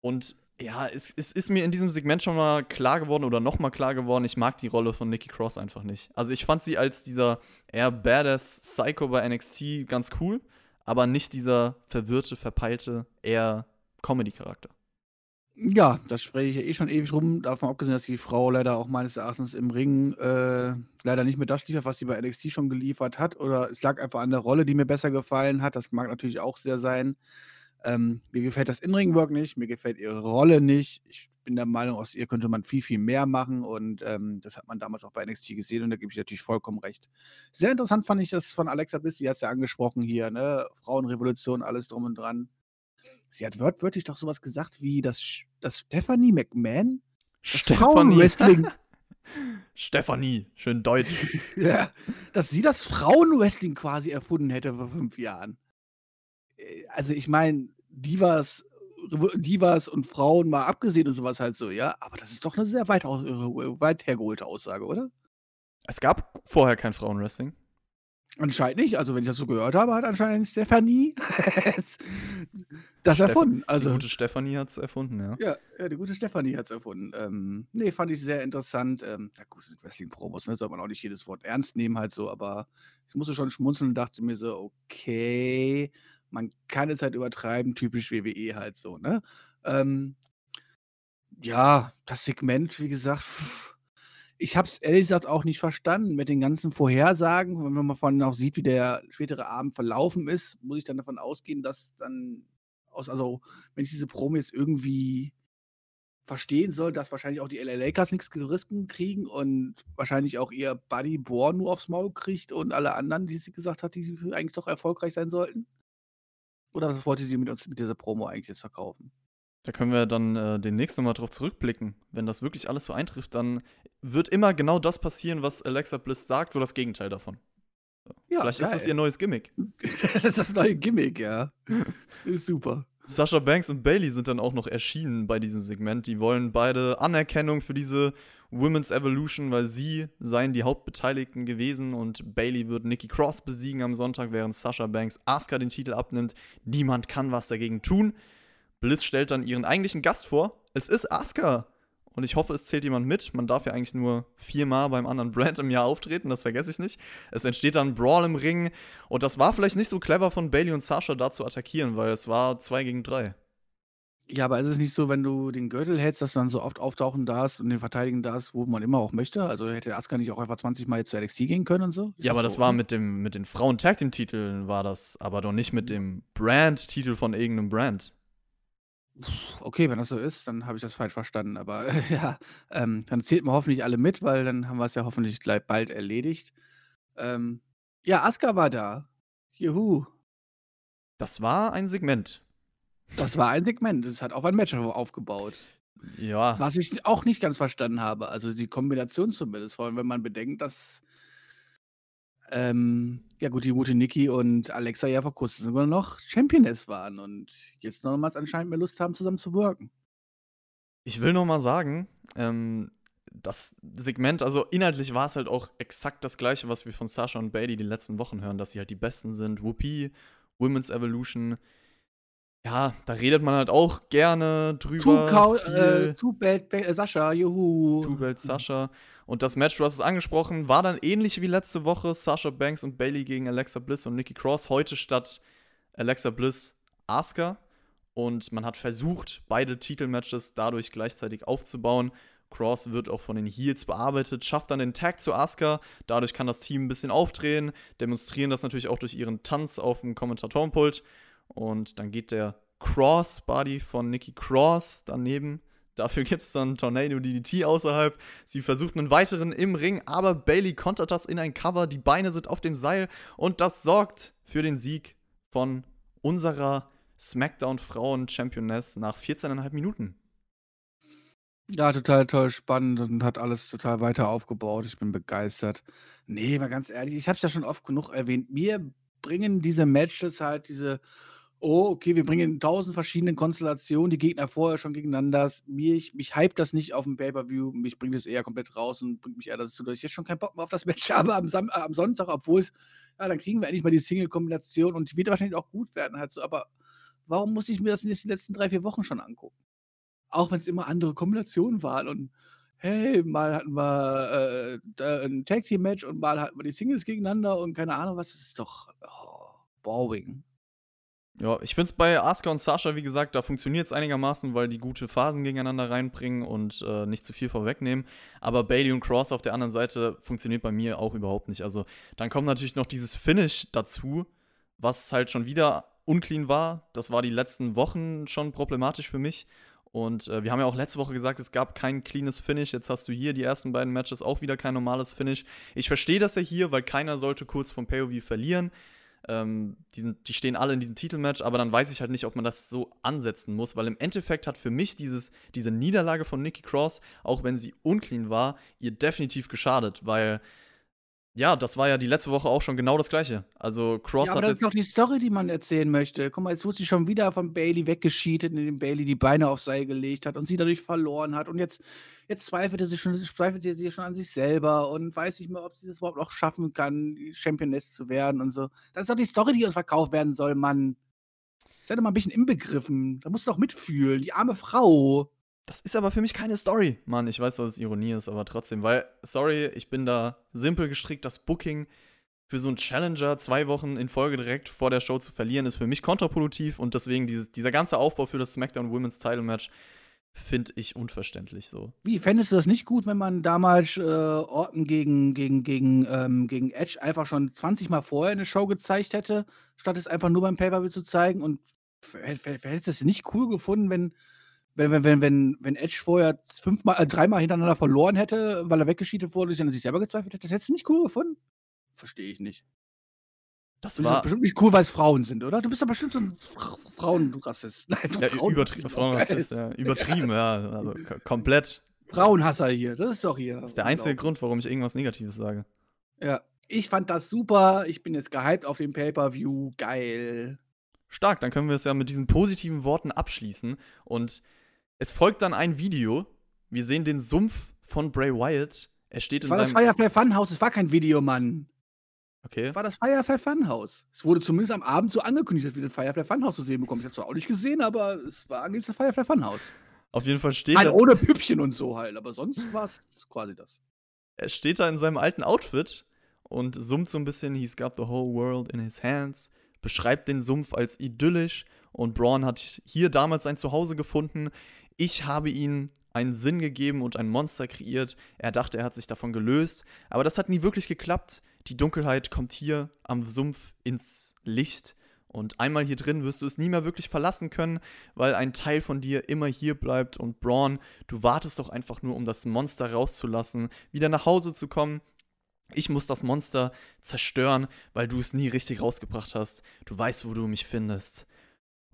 Und ja, es, es, ist mir in diesem Segment schon mal klar geworden oder noch mal klar geworden, ich mag die Rolle von Nikki Cross einfach nicht. Also ich fand sie als dieser eher badass Psycho bei NXT ganz cool, aber nicht dieser verwirrte, verpeilte, eher Comedy-Charakter. Ja, das spreche ich ja eh schon ewig rum. Davon abgesehen, dass die Frau leider auch meines Erachtens im Ring äh, leider nicht mehr das liefert, was sie bei NXT schon geliefert hat. Oder es lag einfach an der Rolle, die mir besser gefallen hat. Das mag natürlich auch sehr sein. Ähm, mir gefällt das In-Ring-Work nicht, mir gefällt ihre Rolle nicht. Ich bin der Meinung, aus ihr könnte man viel, viel mehr machen. Und ähm, das hat man damals auch bei NXT gesehen und da gebe ich natürlich vollkommen recht. Sehr interessant fand ich das von Alexa Bliss, die hat es ja angesprochen hier, ne? Frauenrevolution, alles drum und dran. Sie hat wörtlich doch sowas gesagt wie, dass, dass Stephanie McMahon Frauenwrestling. Stephanie, schön deutsch. ja, dass sie das Frauenwrestling quasi erfunden hätte vor fünf Jahren. Äh, also ich meine, Divas, Divas und Frauen mal abgesehen und sowas halt so, ja. Aber das ist doch eine sehr weit, weit hergeholte Aussage, oder? Es gab vorher kein Frauenwrestling. Anscheinend nicht. Also, wenn ich das so gehört habe, hat anscheinend Stephanie das Steff erfunden. Die Also, gute Stephanie hat es erfunden, ja. ja, ja, die gute Stephanie hat es erfunden. Ähm, ne, fand ich sehr interessant. Ähm, ja gut, Wrestling-Promos, ne? Soll man auch nicht jedes Wort ernst nehmen halt so, aber ich musste schon schmunzeln und dachte mir so: „Okay, man kann es halt übertreiben, typisch WWE halt so“, ne? Ähm ja, das Segment, wie gesagt, ich habe es ehrlich gesagt auch nicht verstanden mit den ganzen Vorhersagen. Wenn man von auch sieht, wie der spätere Abend verlaufen ist, muss ich dann davon ausgehen, dass dann aus also, wenn ich diese Promo jetzt irgendwie verstehen soll, dass wahrscheinlich auch die LA Lakers nichts gerissen kriegen und wahrscheinlich auch ihr Buddy Bohr nur aufs Maul kriegt und alle anderen, die sie gesagt hat, die eigentlich doch erfolgreich sein sollten? Oder was wollte sie mit uns mit dieser Promo eigentlich jetzt verkaufen? Da können wir dann äh, demnächst nochmal drauf zurückblicken. Wenn das wirklich alles so eintrifft, dann wird immer genau das passieren, was Alexa Bliss sagt, so das Gegenteil davon. Ja, Vielleicht ist das geil. ihr neues Gimmick. Das ist das neue Gimmick, ja. Ist super. Sasha Banks und Bailey sind dann auch noch erschienen bei diesem Segment. Die wollen beide Anerkennung für diese Women's Evolution, weil sie seien die Hauptbeteiligten gewesen und Bailey wird Nikki Cross besiegen am Sonntag, während Sasha Banks Asuka den Titel abnimmt. Niemand kann was dagegen tun. Bliss stellt dann ihren eigentlichen Gast vor. Es ist Asuka. Und ich hoffe, es zählt jemand mit. Man darf ja eigentlich nur viermal beim anderen Brand im Jahr auftreten, das vergesse ich nicht. Es entsteht dann ein Brawl im Ring. Und das war vielleicht nicht so clever von Bailey und Sasha da zu attackieren, weil es war zwei gegen drei. Ja, aber ist es nicht so, wenn du den Gürtel hältst, dass du dann so oft auftauchen darfst und den verteidigen darfst, wo man immer auch möchte? Also hätte Asuka nicht auch einfach 20 Mal zu NXT gehen können und so? Ist Ja, aber das so, war oder? mit, dem, mit den Frauen-Tag-Team-Titeln war das, aber doch nicht mit dem Brand-Titel von irgendeinem Brand. Okay, wenn das so ist, dann habe ich das falsch verstanden. Aber ja, ähm, dann zählt man hoffentlich alle mit, weil dann haben wir es ja hoffentlich gleich bald erledigt. Ähm, ja, Asuka war da. Juhu. Das war ein Segment. Das war ein Segment. Das hat auf ein Match aufgebaut. Ja, Was ich auch nicht ganz verstanden habe. Also die Kombination zumindest. Vor allem, wenn man bedenkt, dass ähm, ja gut, die gute Niki und Alexa ja vor kurzem sogar noch Championess waren und jetzt nochmals anscheinend mehr Lust haben, zusammen zu worken. ich will noch mal sagen, ähm, das Segment, also inhaltlich war es halt auch exakt das gleiche, was wir von Sasha und Bailey die letzten Wochen hören, dass sie halt die Besten sind. Whoopi, Women's Evolution. Ja, da redet man halt auch gerne Too, drüber. cow, viel. äh, too bad, ba äh, Sascha, juhu. Two Belt Sasha. Und das Match, du hast es angesprochen, war dann ähnlich wie letzte Woche. Sasha Banks und Bailey gegen Alexa Bliss und Nikki Cross. Heute statt Alexa Bliss Asuka. Und man hat versucht, beide Titelmatches dadurch gleichzeitig aufzubauen. Cross wird auch von den Heels bearbeitet, schafft dann den Tag zu Asuka. Dadurch kann das Team ein bisschen aufdrehen, demonstrieren das natürlich auch durch ihren Tanz auf dem Kommentatorenpult. Und dann geht der Cross-Body von Nikki Cross daneben. Dafür gibt es dann Tornado DDT außerhalb. Sie versucht einen weiteren im Ring, aber Bailey kontert das in ein Cover. Die Beine sind auf dem Seil und das sorgt für den Sieg von unserer SmackDown-Frauen-Championess nach 14,5 Minuten. Ja, total toll, spannend und hat alles total weiter aufgebaut. Ich bin begeistert. Nee, mal ganz ehrlich, ich habe es ja schon oft genug erwähnt. Mir bringen diese Matches halt diese, oh, okay, wir bringen in tausend verschiedene Konstellationen die Gegner vorher schon gegeneinander. Mich, mich hypt das nicht auf dem Pay-Per-View. Mich bringt es eher komplett raus und bringt mich eher dazu, dass ich jetzt schon keinen Bock mehr auf das Match habe am, Sam äh, am Sonntag, obwohl es, ja, dann kriegen wir endlich mal die Single-Kombination und die wird wahrscheinlich auch gut werden halt so. Aber warum muss ich mir das in den letzten drei, vier Wochen schon angucken? Auch wenn es immer andere Kombinationen waren und hey, mal hatten wir äh, da 'n Tag-Team-Match und mal hatten wir die Singles gegeneinander und keine Ahnung was. Das ist doch, oh, boring. Ja, ich finde es bei Asuka und Sasha, wie gesagt, da funktioniert es einigermaßen, weil die gute Phasen gegeneinander reinbringen und äh, nicht zu viel vorwegnehmen. Aber Bailey und Cross auf der anderen Seite funktioniert bei mir auch überhaupt nicht. Also dann kommt natürlich noch dieses Finish dazu, was halt schon wieder unclean war. Das war die letzten Wochen schon problematisch für mich. Und äh, wir haben ja auch letzte Woche gesagt, es gab kein cleanes Finish. Jetzt hast du hier die ersten beiden Matches auch wieder kein normales Finish. Ich verstehe das ja hier, weil keiner sollte kurz vom POV verlieren. Ähm, die, sind, die stehen alle in diesem Titelmatch, aber dann weiß ich halt nicht, ob man das so ansetzen muss, weil im Endeffekt hat für mich dieses, diese Niederlage von Nikki Cross, auch wenn sie unclean war, ihr definitiv geschadet, weil Ja, das war ja die letzte Woche auch schon genau das Gleiche. Also Cross Ja, aber hat das ist doch jetzt die Story, die man erzählen möchte. Guck mal, jetzt wurde sie schon wieder von Bailey weggescheatet, indem Bailey die Beine aufs Seil gelegt hat und sie dadurch verloren hat. Und jetzt, jetzt zweifelte sie schon, zweifelt sie schon an sich selber und weiß nicht mehr, ob sie das überhaupt noch schaffen kann, Championess zu werden und so. Das ist doch die Story, die uns verkauft werden soll, Mann. Sei doch mal ein bisschen inbegriffen. Da musst du doch mitfühlen. Die arme Frau. Das ist aber für mich keine Story. Mann, ich weiß, dass es Ironie ist, aber trotzdem, weil, sorry, ich bin da simpel gestrickt. Das Booking für so einen Challenger zwei Wochen in Folge direkt vor der Show zu verlieren, ist für mich kontraproduktiv und deswegen dieses, dieser ganze Aufbau für das SmackDown Women's Title Match finde ich unverständlich so. Wie, fändest du das nicht gut, wenn man damals äh, Orton gegen, gegen, gegen, ähm, gegen Edge einfach schon 20 Mal vorher eine Show gezeigt hätte, statt es einfach nur beim Pay-Per-View zu zeigen? Und hättest du es nicht cool gefunden, wenn, wenn, wenn, wenn, wenn, wenn Edge vorher fünfmal, äh, dreimal hintereinander verloren hätte, weil er weggeschiedet wurde und sich an sich selber gezweifelt hätte? Das hättest du nicht cool gefunden? Verstehe ich nicht. Das war bestimmt nicht cool, weil es Frauen sind, oder? Du bist doch bestimmt so ein Fra Frauenrassist. Nein, ja, Frauen- übertri Frauenrassist, ja, übertrieben, ja, also komplett. Frauenhasser hier. Das ist doch hier. Das ist der einzige Grund, warum ich irgendwas Negatives sage. Ja, ich fand das super. Ich bin jetzt gehypt auf den Pay-Per-View. Geil. Stark, dann können wir es ja mit diesen positiven Worten abschließen. Und es folgt dann ein Video. Wir sehen den Sumpf von Bray Wyatt. Er steht Das in war das seinem. Firefly Funhouse. Es war kein Video, Mann. Okay. Das war das Firefly Funhouse. Es wurde zumindest am Abend so angekündigt, dass wir das Firefly Funhouse zu sehen bekommen. Ich habe es auch nicht gesehen, aber es war angeblich das Firefly Funhouse. Auf jeden Fall steht Halt er, ohne Püppchen und so halt. Aber sonst war es quasi das. er steht da in seinem alten Outfit und summt so ein bisschen. He's got the whole world in his hands. Beschreibt den Sumpf als idyllisch. Und Braun hat hier damals sein Zuhause gefunden. Ich habe ihm einen Sinn gegeben und ein Monster kreiert. Er dachte, er hat sich davon gelöst. Aber das hat nie wirklich geklappt. Die Dunkelheit kommt hier am Sumpf ins Licht. Und einmal hier drin wirst du es nie mehr wirklich verlassen können, weil ein Teil von dir immer hier bleibt. Und Braun, du wartest doch einfach nur, um das Monster rauszulassen, wieder nach Hause zu kommen. Ich muss das Monster zerstören, weil du es nie richtig rausgebracht hast. Du weißt, wo du mich findest.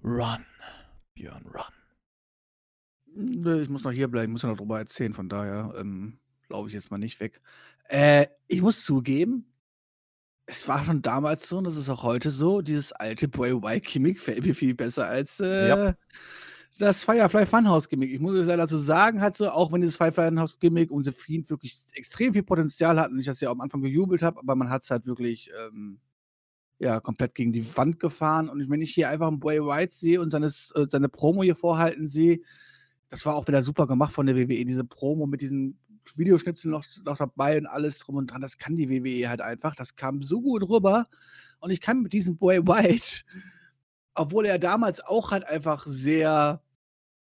Run, Björn, run. Nö, Ich muss noch hier bleiben, ich muss ja noch drüber erzählen, von daher ähm, laufe ich jetzt mal nicht weg. Äh, ich muss zugeben, es war schon damals so und es ist auch heute so, dieses alte Bray White Gimmick gefällt mir viel besser als äh, Ja. das Firefly Funhouse Gimmick. Ich muss es leider dazu sagen, halt so, auch wenn dieses Firefly Funhouse Gimmick und Fiend wirklich extrem viel Potenzial hat und ich das ja am Anfang gejubelt habe, aber man hat es halt wirklich ähm, ja, komplett gegen die Wand gefahren. Und wenn ich hier einfach einen Bray White sehe und seine, äh, seine Promo hier vorhalten sehe, das war auch wieder super gemacht von der WWE, diese Promo mit diesen Videoschnipseln noch, noch dabei und alles drum und dran. Das kann die WWE halt einfach. Das kam so gut rüber. Und ich kann mit diesem Bray White, obwohl er damals auch halt einfach sehr,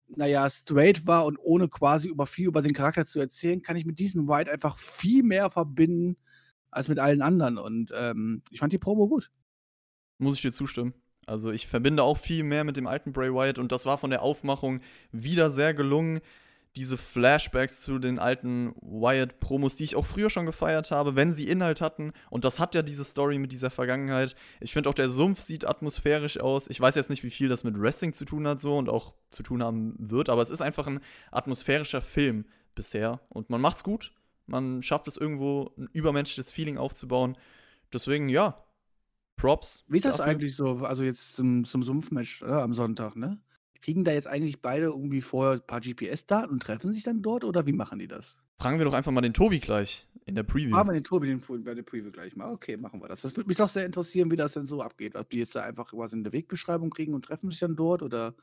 naja, straight war und ohne quasi über viel über den Charakter zu erzählen, kann ich mit diesem White einfach viel mehr verbinden als mit allen anderen. Und ähm, ich fand die Promo gut. Muss ich dir zustimmen. Also ich verbinde auch viel mehr mit dem alten Bray Wyatt und das war von der Aufmachung wieder sehr gelungen. Diese Flashbacks zu den alten Wyatt-Promos, die ich auch früher schon gefeiert habe, wenn sie Inhalt hatten. Und das hat ja diese Story mit dieser Vergangenheit. Ich finde auch, der Sumpf sieht atmosphärisch aus. Ich weiß jetzt nicht, wie viel das mit Wrestling zu tun hat so und auch zu tun haben wird, aber es ist einfach ein atmosphärischer Film bisher. Und man macht's gut. Man schafft es irgendwo, ein übermenschliches Feeling aufzubauen. Deswegen, ja, Props. Wie ist das dafür. eigentlich so, also jetzt zum, zum Sumpfmatch äh, am Sonntag, ne? Kriegen da jetzt eigentlich beide irgendwie vorher ein paar GPS-Daten und treffen sich dann dort oder wie machen die das? Fragen wir doch einfach mal den Tobi gleich in der Preview. Machen wir den Tobi den, bei der Preview gleich mal. Okay, machen wir das. Das würde mich doch sehr interessieren, wie das denn so abgeht. Ob die jetzt da einfach quasi eine Wegbeschreibung kriegen und treffen sich dann dort oder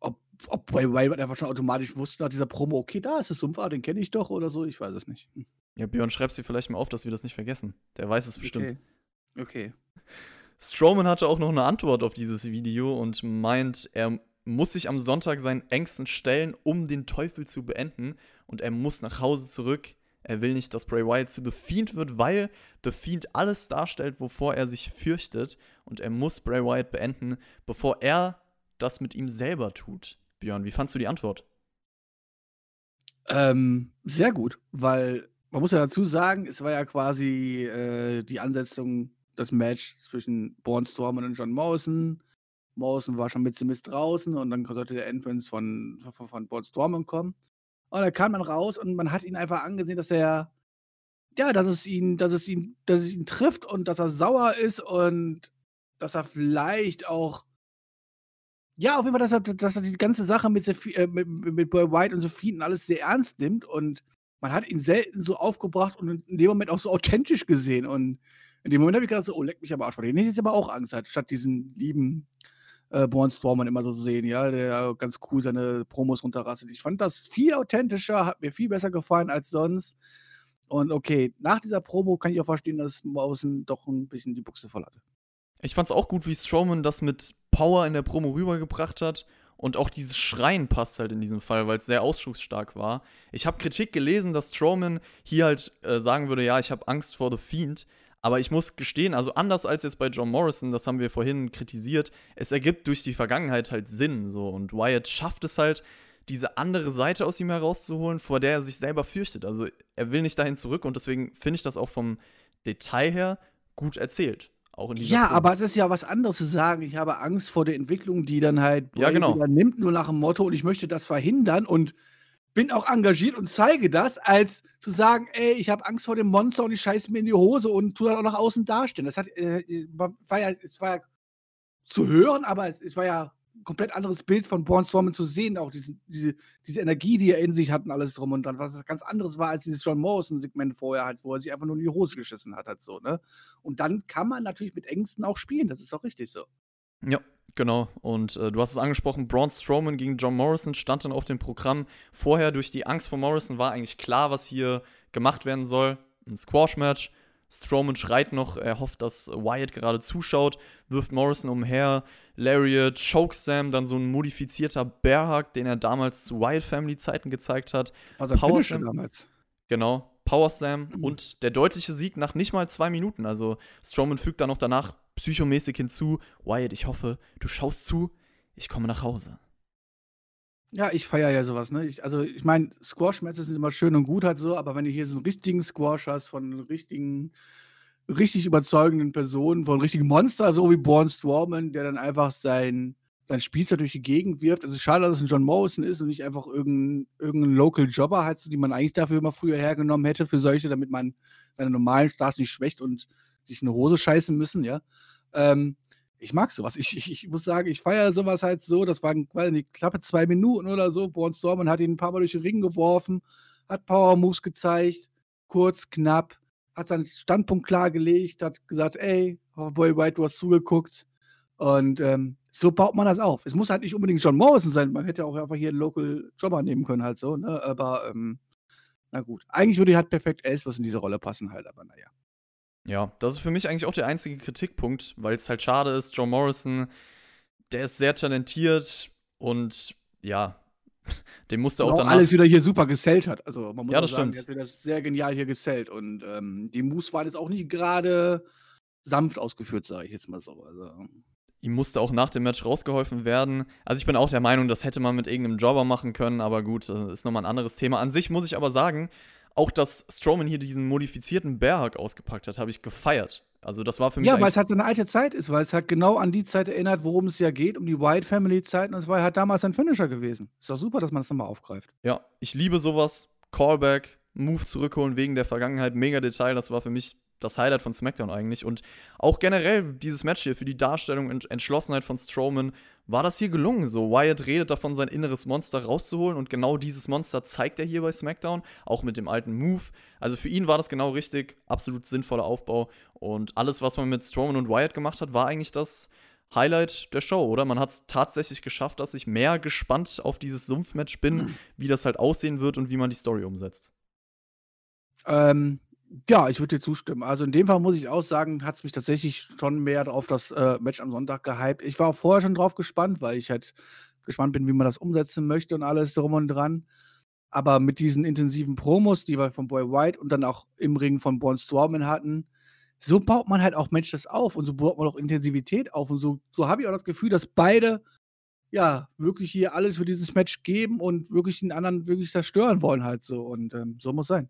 ob, ob Bray Wyatt einfach schon automatisch wusste nach dieser Promo, okay, da ist das Sumpf, den kenne ich doch oder so. Ich weiß es nicht. Ja, Björn, schreib's dir vielleicht mal auf, dass wir das nicht vergessen. Der weiß es bestimmt. Okay. Okay. Strowman hatte auch noch eine Antwort auf dieses Video und meint, er muss sich am Sonntag seinen Ängsten stellen, um den Teufel zu beenden. Und er muss nach Hause zurück. Er will nicht, dass Bray Wyatt zu The Fiend wird, weil The Fiend alles darstellt, wovor er sich fürchtet. Und er muss Bray Wyatt beenden, bevor er das mit ihm selber tut. Björn, wie fandst du die Antwort? Ähm, sehr gut, weil man muss ja dazu sagen, es war ja quasi äh, die Ansetzung, das Match zwischen Braun Strowman und John Morrison. Morrison war schon mit Mist draußen und dann sollte der Entrance von, von, von Braun Strowman kommen. Und da kam man raus und man hat ihn einfach angesehen, dass er, ja, dass es ihn, dass es ihn, dass es ihn trifft und dass er sauer ist und dass er vielleicht auch ja, auf jeden Fall, dass er, dass er die ganze Sache mit, äh, mit, mit Boy White und Sophie und alles sehr ernst nimmt und man hat ihn selten so aufgebracht und in dem Moment auch so authentisch gesehen. Und in dem Moment habe ich gedacht, so, oh, leck mich aber Arsch vor den. Ich jetzt aber auch Angst hat, statt diesen lieben äh, Born Storman immer so zu sehen, ja, der ganz cool seine Promos runterrasselt. Ich fand das viel authentischer, hat mir viel besser gefallen als sonst. Und okay, nach dieser Promo kann ich auch verstehen, dass Mausen doch ein bisschen die Buchse voll hatte. Ich fand's auch gut, wie Strowman das mit Power in der Promo rübergebracht hat. Und auch dieses Schreien passt halt in diesem Fall, weil es sehr ausdrucksstark war. Ich habe Kritik gelesen, dass Strowman hier halt äh, sagen würde, ja, ich habe Angst vor The Fiend. Aber ich muss gestehen, also anders als jetzt bei John Morrison, das haben wir vorhin kritisiert, es ergibt durch die Vergangenheit halt Sinn so. Und Wyatt schafft es halt, diese andere Seite aus ihm herauszuholen, vor der er sich selber fürchtet. Also er will nicht dahin zurück und deswegen finde ich das auch vom Detail her gut erzählt. Auch in ja, Film. aber es ist ja was anderes zu sagen, ich habe Angst vor der Entwicklung, die dann halt ja, genau. nimmt, nur nach dem Motto und ich möchte das verhindern und bin auch engagiert und zeige das, als zu sagen, ey, ich habe Angst vor dem Monster und ich scheiße mir in die Hose und tu das auch nach außen darstellen. Das hat, äh, war ja, es war ja zu hören, aber es, es war ja komplett anderes Bild von Born Strowman zu sehen, auch diese, diese, diese Energie, die er in sich hat und alles drum und dran, was ganz anderes war als dieses John Morrison-Segment vorher halt, wo er sich einfach nur in die Hose geschissen hat, halt so, ne? Und dann kann man natürlich mit Ängsten auch spielen, das ist doch richtig so. Ja, genau. Und äh, du hast es angesprochen, Braun Strowman gegen John Morrison stand dann auf dem Programm. Vorher durch die Angst vor Morrison war eigentlich klar, was hier gemacht werden soll. Ein Squash-Match. Strowman schreit noch, er hofft, dass Wyatt gerade zuschaut, wirft Morrison umher, Lariat, Chokeslam, dann so ein modifizierter Bearhug, den er damals zu Wyatt Family Zeiten gezeigt hat. Was Power Slam damals. Genau, Power Slam mhm. und der deutliche Sieg nach nicht mal zwei Minuten. Also Strowman fügt dann noch danach psychomäßig hinzu, Wyatt, ich hoffe, du schaust zu, ich komme nach Hause. Ja, ich feiere ja sowas, ne? Ich, also, ich meine, Squash-Matches sind immer schön und gut halt so, aber wenn du hier so einen richtigen Squash hast von richtigen, richtig überzeugenden Personen, von richtigen Monster, so wie Born Strowman, der dann einfach sein, sein Spielzeug durch die Gegend wirft. Es ist schade, dass es ein John Morrison ist und nicht einfach irgendein, irgendein Local Jobber halt, die man eigentlich dafür immer früher hergenommen hätte für solche, damit man seine normalen Stars nicht schwächt und sich eine Hose scheißen müssen, ja. Ähm, ich mag sowas. Ich, ich, ich muss sagen, ich feiere sowas halt so. Das waren, weiß nicht, knappe zwei Minuten oder so. Born Storman hat ihn ein paar Mal durch den Ring geworfen, hat Power Moves gezeigt, kurz, knapp, hat seinen Standpunkt klargelegt, hat gesagt, ey, Boy White, du hast zugeguckt. Und ähm, so baut man das auf. Es muss halt nicht unbedingt John Morrison sein. Man hätte auch einfach hier einen Local Jobber nehmen können, halt so. Ne? Aber ähm, na gut. Eigentlich würde halt perfekt Ellsworth in diese Rolle passen, halt. Aber naja. Ja, das ist für mich eigentlich auch der einzige Kritikpunkt, weil es halt schade ist, Joe Morrison, der ist sehr talentiert und ja, dem musste auch, auch danach alles wieder hier super gesellt hat. Also man muss ja, das sagen, stimmt. der hat das sehr genial hier gesellt und ähm, die Moves waren jetzt auch nicht gerade sanft ausgeführt, sage ich jetzt mal so. Also ihm musste auch nach dem Match rausgeholfen werden. Also ich bin auch der Meinung, das hätte man mit irgendeinem Jobber machen können, aber gut, das äh, ist nochmal ein anderes Thema. An sich muss ich aber sagen, auch dass Strowman hier diesen modifizierten Bearhug ausgepackt hat, habe ich gefeiert. Also das war für mich. Ja, weil es halt so eine alte Zeit ist, weil es halt genau an die Zeit erinnert, worum es ja geht, um die White Family Zeiten. Und es war halt damals ein Finisher gewesen. Ist doch super, dass man das nochmal aufgreift. Ja, ich liebe sowas. Callback, Move zurückholen wegen der Vergangenheit, mega Detail. Das war für mich das Highlight von SmackDown eigentlich. Und auch generell dieses Match hier für die Darstellung und Entschlossenheit von Strowman war das hier gelungen. So, Wyatt redet davon, sein inneres Monster rauszuholen und genau dieses Monster zeigt er hier bei SmackDown, auch mit dem alten Move. Also für ihn war das genau richtig, absolut sinnvoller Aufbau. Und alles, was man mit Strowman und Wyatt gemacht hat, war eigentlich das Highlight der Show, oder? Man hat es tatsächlich geschafft, dass ich mehr gespannt auf dieses Sumpfmatch bin, wie das halt aussehen wird und wie man die Story umsetzt. Ähm, ja, ich würde dir zustimmen. Also in dem Fall muss ich auch sagen, hat es mich tatsächlich schon mehr auf das äh, Match am Sonntag gehypt. Ich war auch vorher schon drauf gespannt, weil ich halt gespannt bin, wie man das umsetzen möchte und alles drum und dran. Aber mit diesen intensiven Promos, die wir von Boy White und dann auch im Ring von Born Strowman hatten, so baut man halt auch Matches auf und so baut man auch Intensivität auf. Und so, so habe ich auch das Gefühl, dass beide ja wirklich hier alles für dieses Match geben und wirklich den anderen wirklich zerstören wollen halt so. Und ähm, so muss sein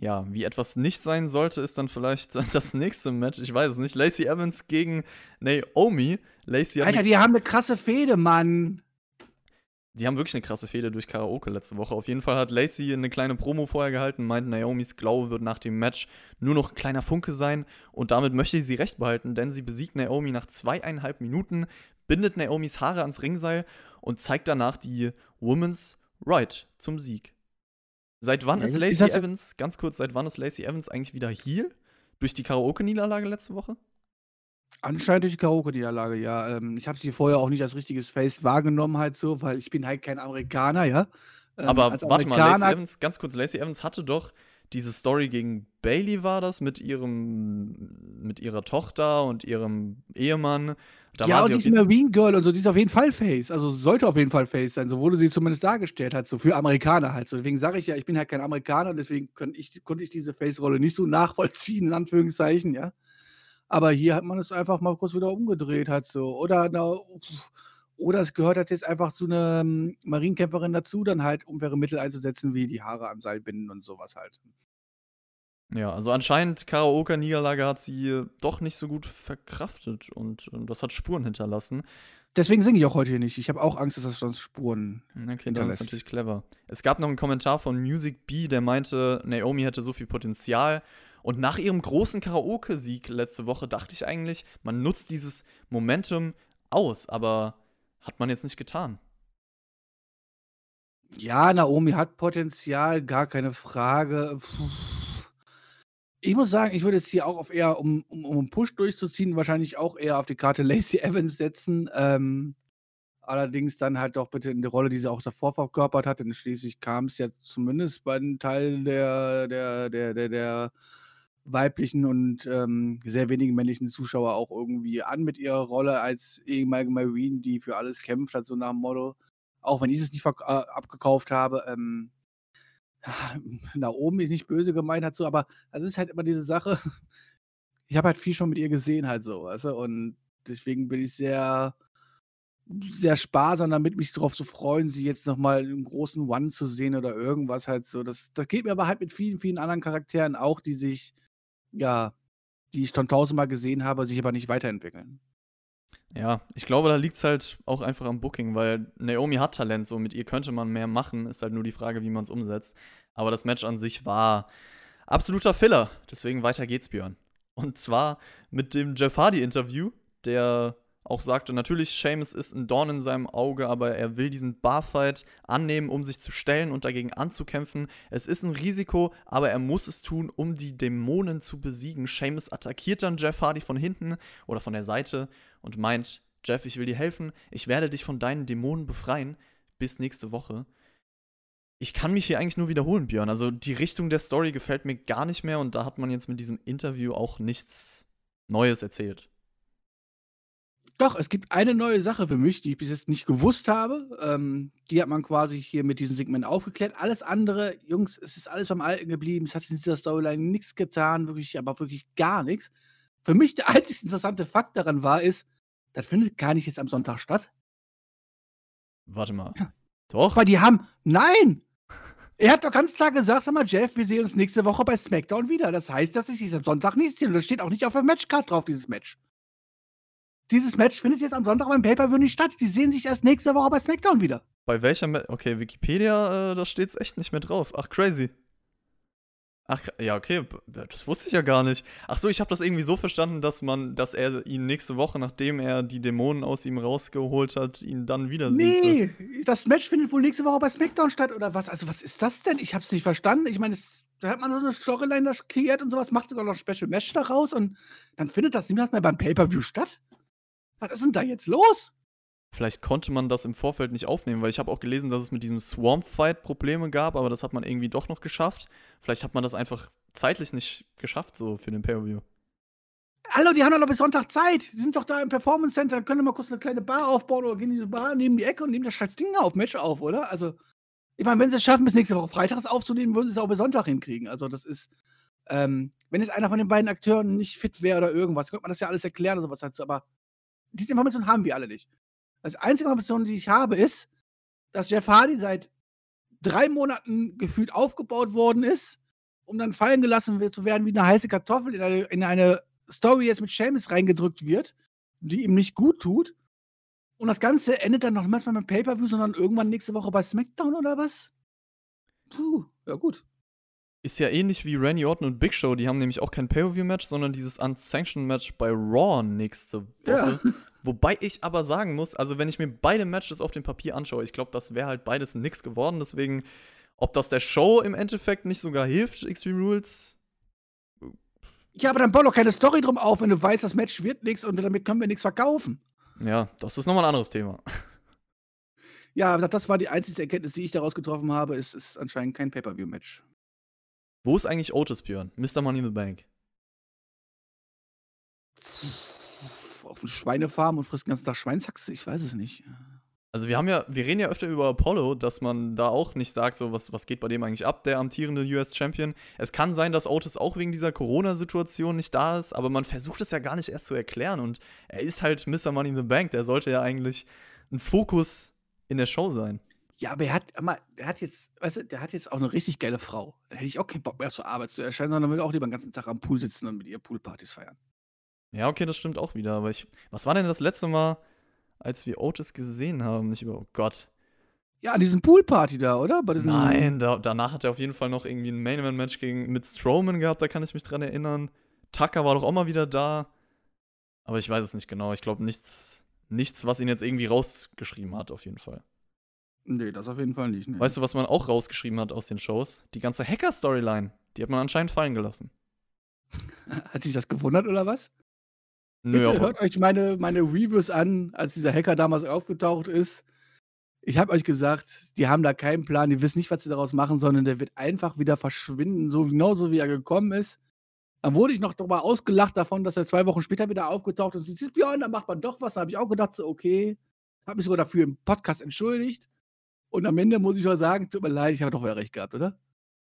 ja, wie etwas nicht sein sollte, ist dann vielleicht das nächste Match. Ich weiß es nicht. Lacey Evans gegen Naomi. Lacey Alter, die haben eine krasse Fehde, Mann. die haben wirklich eine krasse Fehde durch Karaoke letzte Woche. Auf jeden Fall hat Lacey eine kleine Promo vorher gehalten, meint, Naomis Glaube wird nach dem Match nur noch ein kleiner Funke sein und damit möchte sie recht behalten, denn sie besiegt Naomi nach zweieinhalb Minuten, bindet Naomis Haare ans Ringseil und zeigt danach die Women's Right zum Sieg. Seit wann ist Lacey ist Evans, ganz kurz, seit wann ist Lacey Evans eigentlich wieder hier? Durch die Karaoke-Niederlage letzte Woche? Anscheinend durch die Karaoke-Niederlage, ja. Ähm, ich habe sie vorher auch nicht als richtiges Face wahrgenommen, halt so, weil ich bin halt kein Amerikaner, ja. Ähm, Aber warte mal, Lacey Evans, ganz kurz, Lacey Evans hatte doch diese Story gegen Bailey war das mit ihrem mit ihrer Tochter und ihrem Ehemann. Da ja, und diese Marine Girl und so, die ist auf jeden Fall Face. Also sollte auf jeden Fall Face sein. So wurde sie zumindest dargestellt, halt so für Amerikaner halt so. Deswegen sage ich ja, ich bin halt kein Amerikaner, deswegen ich, konnte ich diese Face-Rolle nicht so nachvollziehen, in Anführungszeichen, ja. Aber hier hat man es einfach mal kurz wieder umgedreht halt so. Oder, na, oder es gehört halt jetzt einfach zu einer ähm, Marienkämpferin dazu, dann halt unfaire Mittel einzusetzen, wie die Haare am Seil binden und sowas halt. Ja, also anscheinend Karaoke-Niederlage hat sie doch nicht so gut verkraftet und, das hat Spuren hinterlassen. Deswegen singe ich auch heute hier nicht. Ich habe auch Angst, dass das sonst Spuren okay, hinterlässt. Das ist natürlich clever. Es gab noch einen Kommentar von Music B, der meinte, Naomi hätte so viel Potenzial und nach ihrem großen Karaoke-Sieg letzte Woche dachte ich eigentlich, man nutzt dieses Momentum aus, aber hat man jetzt nicht getan. Ja, Naomi hat Potenzial, gar keine Frage. Ich muss sagen, ich würde jetzt hier auch auf eher, um, um, um einen Push durchzuziehen, wahrscheinlich auch eher auf die Karte Lacey Evans setzen. Ähm, allerdings dann halt doch bitte in die Rolle, die sie auch davor verkörpert hat, denn schließlich kam es ja zumindest bei einem Teil der, der, der, der, der weiblichen und ähm, sehr wenigen männlichen Zuschauer auch irgendwie an mit ihrer Rolle als ehemalige Marine, die für alles kämpft hat, so nach dem Motto. Auch wenn ich es nicht äh, abgekauft habe. Ähm, nach oben ist nicht böse gemeint so, aber das ist halt immer diese Sache. Ich habe halt viel schon mit ihr gesehen halt so, weißt du? Und deswegen bin ich sehr, sehr sparsam damit, mich darauf zu freuen, sie jetzt nochmal im großen One zu sehen oder irgendwas halt so. Das, das geht mir aber halt mit vielen, vielen anderen Charakteren auch, die sich ja, die ich schon tausendmal gesehen habe, sich aber nicht weiterentwickeln. Ja, ich glaube, da liegt es halt auch einfach am Booking, weil Naomi hat Talent, so mit ihr könnte man mehr machen, ist halt nur die Frage, wie man es umsetzt. Aber das Match an sich war absoluter Filler, deswegen weiter geht's, Björn. Und zwar mit dem Jeff Hardy-Interview, der auch sagte, natürlich, Seamus ist ein Dorn in seinem Auge, aber er will diesen Barfight annehmen, um sich zu stellen und dagegen anzukämpfen. Es ist ein Risiko, aber er muss es tun, um die Dämonen zu besiegen. Seamus attackiert dann Jeff Hardy von hinten oder von der Seite und meint, Jeff, ich will dir helfen, ich werde dich von deinen Dämonen befreien. Bis nächste Woche. Ich kann mich hier eigentlich nur wiederholen, Björn. Also die Richtung der Story gefällt mir gar nicht mehr und da hat man jetzt mit diesem Interview auch nichts Neues erzählt. Doch, es gibt eine neue Sache für mich, die ich bis jetzt nicht gewusst habe. Ähm, die hat man quasi hier mit diesem Segment aufgeklärt. Alles andere, Jungs, es ist alles beim Alten geblieben. Es hat in dieser Storyline nichts getan, wirklich, aber wirklich gar nichts. Für mich der einzig interessante Fakt daran war, ist, das findet gar nicht jetzt am Sonntag statt. Warte mal. Ja. Doch? Weil die haben, nein! Er hat doch ganz klar gesagt, sag mal, Jeff, wir sehen uns nächste Woche bei SmackDown wieder. Das heißt, dass ich am Sonntag nicht sehe. Und das steht auch nicht auf der Matchcard drauf, dieses Match dieses Match findet jetzt am Sonntag beim Pay-Per-View nicht statt. Die sehen sich erst nächste Woche bei SmackDown wieder. Bei welcher Ma Okay, Wikipedia, äh, da steht's echt nicht mehr drauf. Ach, crazy. Ach, ja, okay, das wusste ich ja gar nicht. Ach so, ich habe das irgendwie so verstanden, dass man, dass er ihn nächste Woche, nachdem er die Dämonen aus ihm rausgeholt hat, ihn dann wieder sieht. Nee, so. das Match findet wohl nächste Woche bei SmackDown statt oder was? Also, was ist das denn? Ich hab's nicht verstanden. Ich meine, da hat man so eine Storyline da kreiert und sowas, macht sogar noch ein Special Match daraus und dann findet das niemals mehr beim Pay-Per-View statt? Was ist denn da jetzt los? Vielleicht konnte man das im Vorfeld nicht aufnehmen, weil ich habe auch gelesen, dass es mit diesem Swamp Fight Probleme gab, aber das hat man irgendwie doch noch geschafft. Vielleicht hat man das einfach zeitlich nicht geschafft, so für den Pay-Per-View. Hallo, die haben doch noch bis Sonntag Zeit. Die sind doch da im Performance Center, dann können wir mal kurz eine kleine Bar aufbauen oder gehen in diese Bar, nehmen die Ecke und nehmen das scheiß Ding auf, Match auf, oder? Also, ich meine, wenn sie es schaffen, bis nächste Woche Freitags aufzunehmen, würden sie es auch bis Sonntag hinkriegen. Also, das ist, ähm, wenn jetzt einer von den beiden Akteuren nicht fit wäre oder irgendwas, könnte man das ja alles erklären oder sowas dazu, aber diese Information haben wir alle nicht. Das einzige Information, die ich habe, ist, dass Jeff Hardy seit drei Monaten gefühlt aufgebaut worden ist, um dann fallen gelassen zu werden wie eine heiße Kartoffel in eine, in eine Story jetzt mit Seamus reingedrückt wird, die ihm nicht gut tut. Und das Ganze endet dann noch nicht mal mit Pay-Per-View, sondern irgendwann nächste Woche bei SmackDown oder was? Puh, ja gut. Ist ja ähnlich wie Randy Orton und Big Show. Die haben nämlich auch kein Pay-Per-View-Match, sondern dieses Unsanctioned-Match bei Raw nächste Woche. Ja. Wobei ich aber sagen muss, also wenn ich mir beide Matches auf dem Papier anschaue, ich glaube, das wäre halt beides nix geworden. Deswegen, ob das der Show im Endeffekt nicht sogar hilft, Extreme Rules, Ja, aber dann bau doch keine Story drum auf, wenn du weißt, das Match wird nichts und damit können wir nichts verkaufen. ja, das ist nochmal ein anderes Thema. Ja, das war die einzige Erkenntnis, die ich daraus getroffen habe. Es ist anscheinend kein Pay-Per-View-Match. Wo ist eigentlich Otis Björn? Mr. Money in the Bank. Auf eine Schweinefarm und frisst den ganzen Tag Schweinshaxe? Ich weiß es nicht. Also wir haben ja, wir reden ja öfter über Apollo, dass man da auch nicht sagt, so was, was geht bei dem eigentlich ab, der amtierende US Champion. Es kann sein, dass Otis auch wegen dieser Corona-Situation nicht da ist, aber man versucht es ja gar nicht erst zu erklären und er ist halt Mr. Money in the Bank, der sollte ja eigentlich ein Fokus in der Show sein. Ja, aber er hat, aber der hat jetzt, weißt du, der hat jetzt auch eine richtig geile Frau. Da hätte ich auch keinen Bock mehr zur Arbeit zu erscheinen, sondern will auch lieber den ganzen Tag am Pool sitzen und mit ihr Poolpartys feiern. Ja, okay, das stimmt auch wieder, aber ich, was war denn das letzte Mal, als wir Otis gesehen haben? Nicht über, oh Gott. Ja, an diesem Poolparty da, oder? Nein, da, danach hat er auf jeden Fall noch irgendwie ein Main-Event-Match gegen mit Strowman gehabt, da kann ich mich dran erinnern. Tucker war doch auch mal wieder da. Aber ich weiß es nicht genau. Ich glaube nichts, nichts, was ihn jetzt irgendwie rausgeschrieben hat, auf jeden Fall. Nee, das auf jeden Fall nicht. Nee. Weißt du, was man auch rausgeschrieben hat aus den Shows? Die ganze Hacker-Storyline. Die hat man anscheinend fallen gelassen. Hat sich das gewundert oder was? Nö, Bitte aber, hört euch meine, meine Reviews an, als dieser Hacker damals aufgetaucht ist. Ich habe euch gesagt, die haben da keinen Plan, die wissen nicht, was sie daraus machen, sondern der wird einfach wieder verschwinden, so genauso wie er gekommen ist. Dann wurde ich noch darüber ausgelacht davon, dass er zwei Wochen später wieder aufgetaucht ist. Siehst Björn, da macht man doch was. Da habe ich auch gedacht, so, okay. Habe mich sogar dafür im Podcast entschuldigt. Und am Ende muss ich mal sagen, tut mir leid, ich habe doch recht gehabt, oder?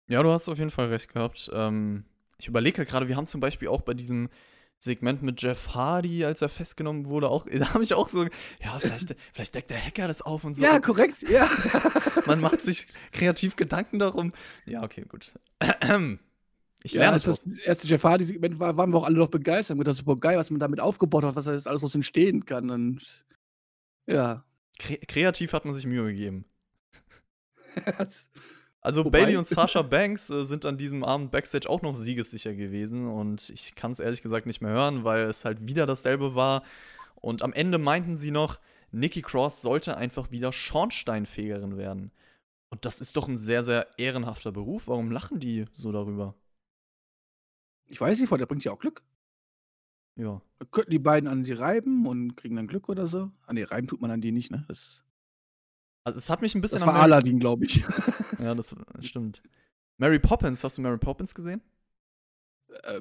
ja, du hast auf jeden Fall recht gehabt. Ähm, ich überlege halt gerade, wir haben zum Beispiel auch bei diesem Segment mit Jeff Hardy, als er festgenommen wurde, auch, da habe ich auch so, ja, vielleicht, vielleicht deckt der Hacker das auf und so. Ja, korrekt, ja. Man macht sich kreativ Gedanken darum. Ja, okay, gut. Ich Ja, lerne als das. das erste Jeff Hardy-Segment war, waren wir auch alle noch begeistert. Haben gedacht, super geil, was man damit aufgebaut hat, was da jetzt alles aus entstehen kann. Und ja. Kre kreativ hat man sich Mühe gegeben. Also Wobei- Bailey und Sasha Banks äh, sind an diesem Abend Backstage auch noch siegessicher gewesen und ich kann es ehrlich gesagt nicht mehr hören, weil es halt wieder dasselbe war. Und am Ende meinten sie noch, Nikki Cross sollte einfach wieder Schornsteinfegerin werden. Und das ist doch ein sehr, sehr ehrenhafter Beruf. Warum lachen die so darüber? ich weiß nicht, der bringt ja auch Glück. Ja. Könnten die beiden an sie reiben und kriegen dann Glück oder so? Ah, nee, reiben tut man an die nicht, ne? Das, Also es hat mich ein bisschen das war Mary- Aladdin, glaube ich. Ja, das stimmt. Mary Poppins, hast du Mary Poppins gesehen? äh,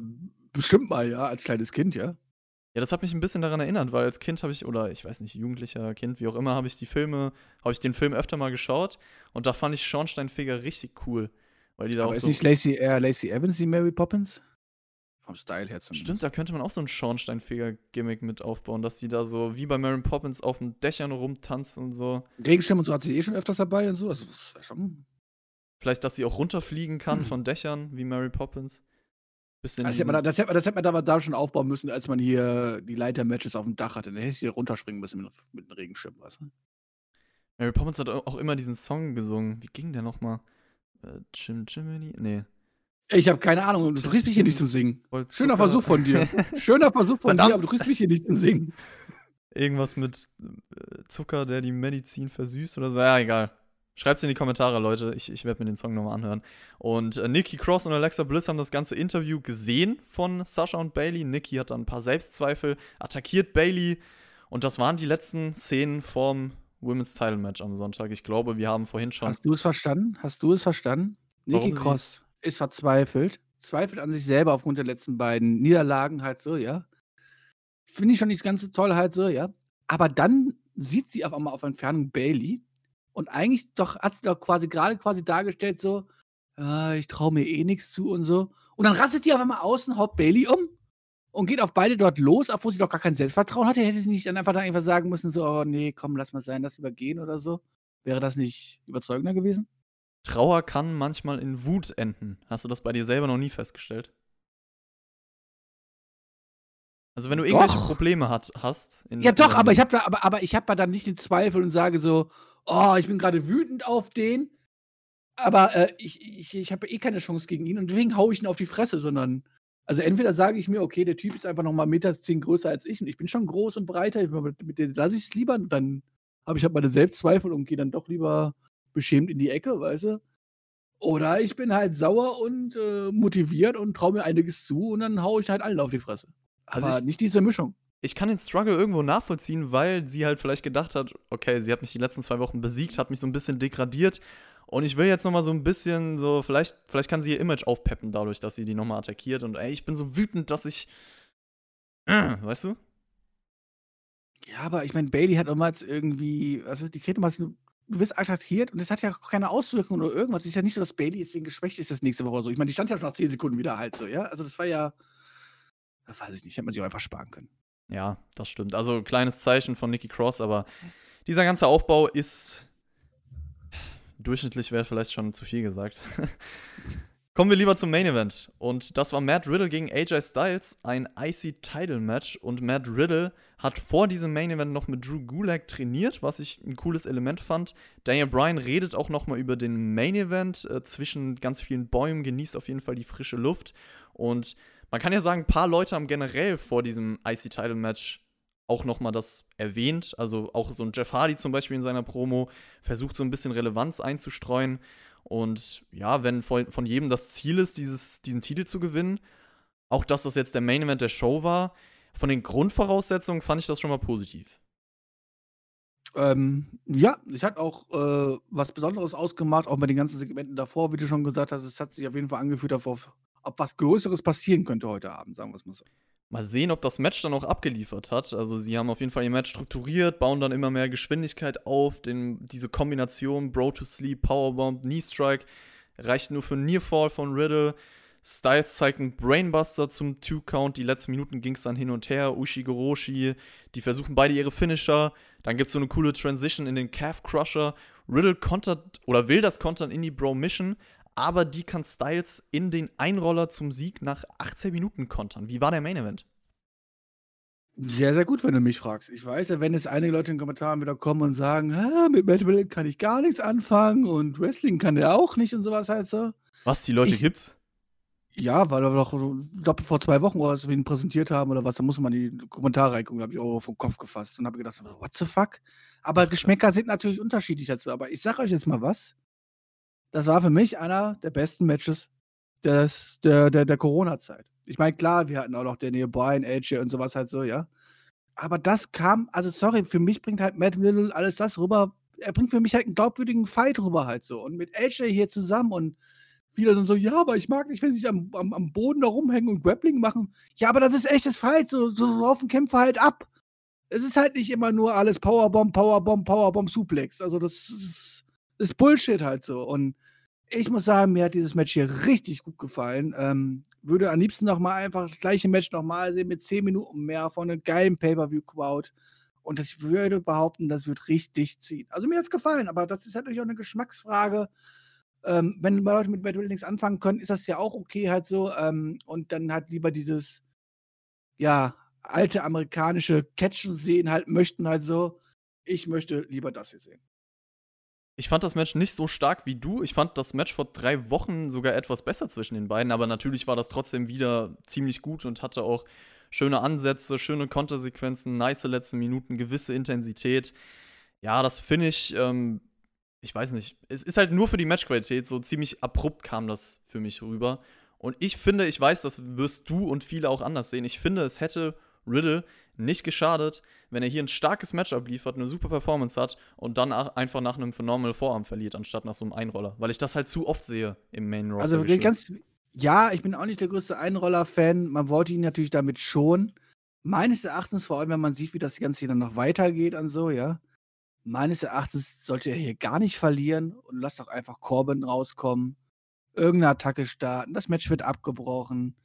bestimmt mal, ja, als kleines Kind, ja. Ja, das hat mich ein bisschen daran erinnert, weil als Kind habe ich, oder ich weiß nicht, jugendlicher Kind, wie auch immer, habe ich die Filme, habe ich den Film öfter mal geschaut und da fand ich Schornsteinfeger richtig cool. Weil die da Aber auch ist so. nicht Lacey, äh, Lacey Evans die Mary Poppins? Vom Style her zumindest. Stimmt, da könnte man auch so ein Schornsteinfeger-Gimmick mit aufbauen, dass die da so wie bei Mary Poppins auf den Dächern rumtanzen und so. Regenschirm und so hat sie eh schon öfters dabei und so. Also, das wäre schon. Vielleicht, dass sie auch runterfliegen kann von Dächern wie Mary Poppins. Bisschen Das hätte, man, da- das, hätte man, das hätte man da, da schon aufbauen müssen, als man hier die Leiter-Matches auf dem Dach hatte. Dann hätte ich hier runterspringen müssen mit, mit einem Regenschirm, weißt du? Mary Poppins hat auch immer diesen Song gesungen. Wie ging der nochmal? Äh, Jim Jiminy? Nee. Ich habe keine Ahnung. Du kriegst mich hier nicht zum Singen. Schöner Versuch von dir. Schöner Versuch von Verdammt. dir, aber du kriegst mich hier nicht zum Singen. Irgendwas mit äh, Zucker, der die Medizin versüßt oder so. Ja, egal. Schreibt's in die Kommentare, Leute. Ich, ich werde mir den Song nochmal anhören. Und äh, Nikki Cross und Alexa Bliss haben das ganze Interview gesehen von Sasha und Bailey. Nikki hat dann ein paar Selbstzweifel, attackiert Bailey. Und das waren die letzten Szenen vom Women's Title Match am Sonntag. Ich glaube, wir haben vorhin schon. Hast du es verstanden? Hast du es verstanden? Nikki Cross ist verzweifelt. Zweifelt an sich selber aufgrund der letzten beiden Niederlagen halt so, ja. Finde ich schon nicht ganz so toll halt so, ja. Aber dann sieht sie auf einmal auf Entfernung Bailey und eigentlich doch hat sie doch quasi gerade quasi dargestellt so, ja, ich traue mir eh nichts zu und so. Und dann rastet die auf einmal außen, haut Bailey um und geht auf beide dort los, obwohl sie doch gar kein Selbstvertrauen hatte. Hätte sie nicht dann einfach da einfach sagen müssen, so, oh nee, komm, lass mal sein, lass übergehen oder so. Wäre das nicht überzeugender gewesen? Trauer kann manchmal in Wut enden. Hast du das bei dir selber noch nie festgestellt? Also wenn du irgendwelche Doch. Probleme hat, hast. Ja, doch, aber ich habe da, aber, aber ich habe da dann nicht den Zweifel und sage so, oh, ich bin gerade wütend auf den, aber äh, ich, ich, ich habe eh keine Chance gegen ihn und deswegen haue ich ihn auf die Fresse, sondern, also entweder sage ich mir, okay, der Typ ist einfach noch mal 1,10 Meter zehn größer als ich und ich bin schon groß und breiter, mit, mit dem lasse ich es lieber und dann habe ich halt meine Selbstzweifel und gehe dann doch lieber beschämt in die Ecke, weißt du? Oder ich bin halt sauer und äh, motiviert und traue mir einiges zu und dann haue ich halt allen auf die Fresse. Also Aber ich- nicht diese Mischung. ich kann den Struggle irgendwo nachvollziehen, weil sie halt vielleicht gedacht hat, okay, sie hat mich die letzten zwei Wochen besiegt, hat mich so ein bisschen degradiert und ich will jetzt noch mal so ein bisschen so, vielleicht, vielleicht kann sie ihr Image aufpeppen dadurch, dass sie die nochmal attackiert und ey, ich bin so wütend, dass ich, äh, weißt du? Ja, aber ich meine, Bailey hat damals irgendwie, also die kriegt damals, du wirst attackiert und das hat ja keine Auswirkungen oder irgendwas. Es ist ja nicht so, dass Bailey deswegen geschwächt ist das nächste Woche so. Ich meine, die stand ja schon nach 10 Sekunden wieder halt so, ja. Also das war ja, ja, weiß ich nicht, hätte man sich auch einfach sparen können. Ja, das stimmt. Also kleines Zeichen von Nikki Cross, aber dieser ganze Aufbau ist durchschnittlich wäre vielleicht schon zu viel gesagt. Kommen wir lieber zum Main Event. Und das war Matt Riddle gegen AJ Styles, ein IC Title Match. Und Matt Riddle hat vor diesem Main Event noch mit Drew Gulak trainiert, was ich ein cooles Element fand. Daniel Bryan redet auch noch mal über den Main Event äh, zwischen ganz vielen Bäumen, genießt auf jeden Fall die frische Luft. Und man kann ja sagen, ein paar Leute haben generell vor diesem IC-Title-Match auch nochmal das erwähnt. Also auch so ein Jeff Hardy zum Beispiel in seiner Promo versucht so ein bisschen Relevanz einzustreuen. Und ja, wenn von, von jedem das Ziel ist, dieses, diesen Titel zu gewinnen, auch dass das jetzt der Main Event der Show war, von den Grundvoraussetzungen fand ich das schon mal positiv. Ähm, ja, es hat auch äh, was Besonderes ausgemacht, auch bei den ganzen Segmenten davor, wie du schon gesagt hast. Es hat sich auf jeden Fall angefühlt, auf, ob was Größeres passieren könnte heute Abend, sagen wir es mal so. Mal sehen, ob das Match dann auch abgeliefert hat. Also sie haben auf jeden Fall ihr Match strukturiert, bauen dann immer mehr Geschwindigkeit auf. Den, diese Kombination Bro to Sleep, Powerbomb, Knee Strike reicht nur für Nearfall von Riddle. Styles zeigt einen Brainbuster zum Two-Count. Die letzten Minuten ging es dann hin und her. Ushi Goroshi, die versuchen beide ihre Finisher. Dann gibt es so eine coole Transition in den Calf Crusher. Riddle kontert oder will das kontern in die Bro Mission, aber die kann Styles in den Einroller zum Sieg nach 18 Minuten kontern. Wie war der Main Event? Sehr, sehr gut, wenn du mich fragst. Ich weiß ja, wenn jetzt einige Leute in den Kommentaren wieder kommen und sagen, "Ah, mit Metal kann ich gar nichts anfangen und Wrestling kann der auch nicht und sowas halt so. Was, die Leute Ich- gibt's? Ja, weil wir doch, ich glaube, vor zwei Wochen oder als wir ihn präsentiert haben oder was, da muss man die Kommentare reingucken, da habe ich auch vom Kopf gefasst und habe gedacht, what the fuck? Aber Ach, Geschmäcker sind natürlich unterschiedlich dazu. Aber ich sage euch jetzt mal was. Das war für mich einer der besten Matches des, der, der, der Corona-Zeit. Ich meine, klar, wir hatten auch noch Daniel Bryan, AJ und sowas halt so, ja. Aber das kam, also sorry, für mich bringt halt Matt Riddle alles das rüber. Er bringt für mich halt einen glaubwürdigen Fight rüber halt so. Und mit AJ hier zusammen und viele sind so, ja, aber ich mag nicht, wenn sie sich am, am, am Boden da rumhängen und Grappling machen. Ja, aber das ist echtes Fight, so, so laufen Kämpfe halt ab. Es ist halt nicht immer nur alles Powerbomb, Powerbomb, Powerbomb, Suplex. Also das ist, ist Bullshit halt so. Und ich muss sagen, mir hat dieses Match hier richtig gut gefallen. Ähm, würde am liebsten noch mal einfach das gleiche Match nochmal sehen mit 10 Minuten mehr von einem geilen Pay-Per-View-Crowd. Und ich würde behaupten, das wird richtig ziehen. Also mir hat es gefallen, aber das ist natürlich auch eine Geschmacksfrage. Ähm, wenn Leute mit Matt Riddle nichts anfangen können, ist das ja auch okay halt so. Ähm, und dann halt lieber dieses, ja, alte amerikanische Catchen sehen halt möchten halt so. Ich möchte lieber das hier sehen. Ich fand das Match nicht so stark wie du. Ich fand das Match vor drei Wochen sogar etwas besser zwischen den beiden, aber natürlich war das trotzdem wieder ziemlich gut und hatte auch schöne Ansätze, schöne Kontersequenzen, nice letzte Minuten, gewisse Intensität. Ja, das finde ich, ähm, ich weiß nicht, es ist halt nur für die Matchqualität, so ziemlich abrupt kam das für mich rüber. Und ich finde, ich weiß, das wirst du und viele auch anders sehen. Ich finde, es hätte Riddle nicht geschadet, wenn er hier ein starkes Match abliefert, eine super Performance hat und dann ach- einfach nach einem Phenomenal Vorarm verliert, anstatt nach so einem Einroller. Weil ich das halt zu oft sehe im Main Roster. Also ganz, ja, ich bin auch nicht der größte Einroller-Fan. Man wollte ihn natürlich damit schon. Meines Erachtens, vor allem wenn man sieht, wie das Ganze hier dann noch weitergeht und so, ja. Meines Erachtens sollte er hier gar nicht verlieren und lass doch einfach Corbin rauskommen. Irgendeine Attacke starten. Das Match wird abgebrochen.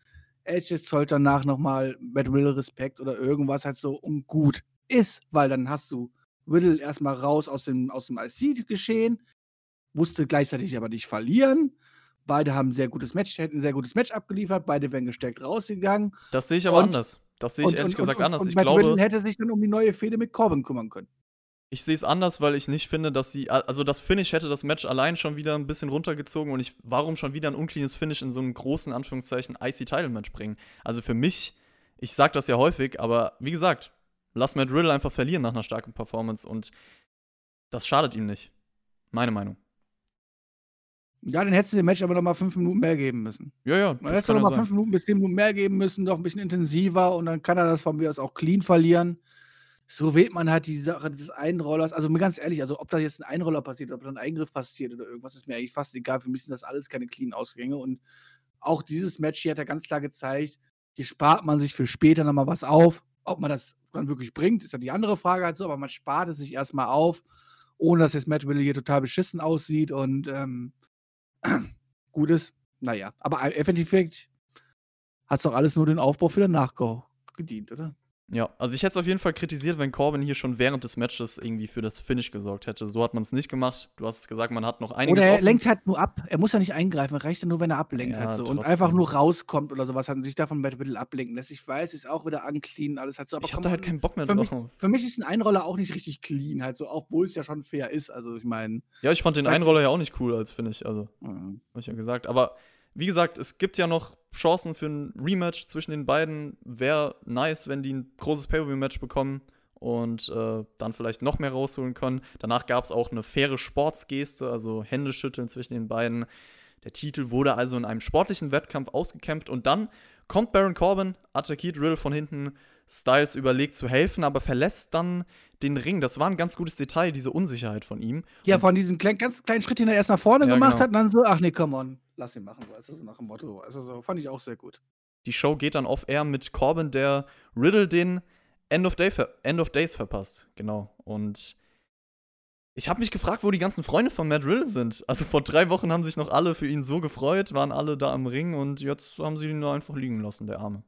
Edge zollt danach nochmal Matt Riddle Respekt oder irgendwas halt so und gut ist, weil dann hast du Riddle erstmal raus aus dem, aus dem IC-Geschehen, musste gleichzeitig aber nicht verlieren. Beide haben ein sehr gutes Match, hätten ein sehr gutes Match abgeliefert, beide wären gestärkt rausgegangen. das sehe ich aber und- anders. Das sehe ich Und, ehrlich und, gesagt anders. und Ich Matt glaube, Riddle hätte sich dann um die neue Fehde mit Corbin kümmern können. Ich sehe es anders, weil ich nicht finde, dass sie. Also das Finish hätte das Match allein schon wieder ein bisschen runtergezogen und ich, warum schon wieder ein uncleanes Finish in so einem großen Anführungszeichen IC-Title-Match bringen? Also für mich, ich sag das ja häufig, aber wie gesagt, lass Matt Riddle einfach verlieren nach einer starken Performance und das schadet ihm nicht. Meine Meinung. Ja, dann hättest du dem Match aber noch mal fünf Minuten mehr geben müssen. Ja, ja. Dann hättest du noch mal fünf Minuten bis zehn Minuten mehr geben müssen, noch ein bisschen intensiver und dann kann er das von mir aus auch clean verlieren. So wählt man halt die Sache des Einrollers. Also mir ganz ehrlich, also ob da jetzt ein Einroller passiert, ob da ein Eingriff passiert oder irgendwas, ist mir eigentlich fast egal. Für mich sind das alles keine clean Ausgänge. Und auch dieses Match hier hat ja ganz klar gezeigt, hier spart man sich für später nochmal was auf. Ob man das dann wirklich bringt, ist ja die andere Frage halt so, aber man spart es sich erstmal auf, ohne dass jetzt Matt Willi hier total beschissen aussieht und ähm, gut ist. Naja, aber im Endeffekt hat es doch alles nur den Aufbau für danach ge- gedient, oder? Ja, also ich hätte es auf jeden Fall kritisiert, wenn Corbin hier schon während des Matches irgendwie für das Finish gesorgt hätte. So hat man es nicht gemacht. Du hast es gesagt, man hat noch einiges Oder er offen. lenkt halt nur ab. Er muss ja nicht eingreifen. Reicht ja nur, wenn er ablenkt Ja, halt so. Und einfach nur rauskommt oder sowas hat und sich davon Matt Riddle ablenken lässt. Ich weiß, ist auch wieder unclean, alles halt so. Aber ich habe da halt keinen Bock mehr für mich, drauf. für mich ist ein Einroller auch nicht richtig clean, halt so, obwohl es ja schon fair ist. Also ich meine. Ja, ich fand den Einroller ja auch nicht cool als Finish. Also, mhm. habe ich ja gesagt. Aber wie gesagt, es gibt ja noch Chancen für ein Rematch zwischen den beiden. Wäre nice, wenn die ein großes Pay-Per-View-Match bekommen und äh, dann vielleicht noch mehr rausholen können. Danach gab es auch eine faire Sportsgeste, also Händeschütteln zwischen den beiden. Der Titel wurde also in einem sportlichen Wettkampf ausgekämpft und dann kommt Baron Corbin, attackiert Riddle von hinten. Styles überlegt zu helfen, aber verlässt dann den Ring. Das war ein ganz gutes Detail, diese Unsicherheit von ihm. Ja, von diesem kleinen, ganz kleinen Schritt, den er erst nach vorne Ja, gemacht genau. hat, und dann so, ach nee, come on, lass ihn machen, weißt du, so nach dem Motto. Also so, fand ich auch sehr gut. Die Show geht dann off-air mit Corbin, der Riddle den End of, Day ver End of Days verpasst. Genau. Und ich habe mich gefragt, wo die ganzen Freunde von Matt Riddle sind. Also vor drei Wochen haben sich noch alle für ihn so gefreut, waren alle da am Ring und jetzt haben sie ihn nur einfach liegen lassen, der Arme.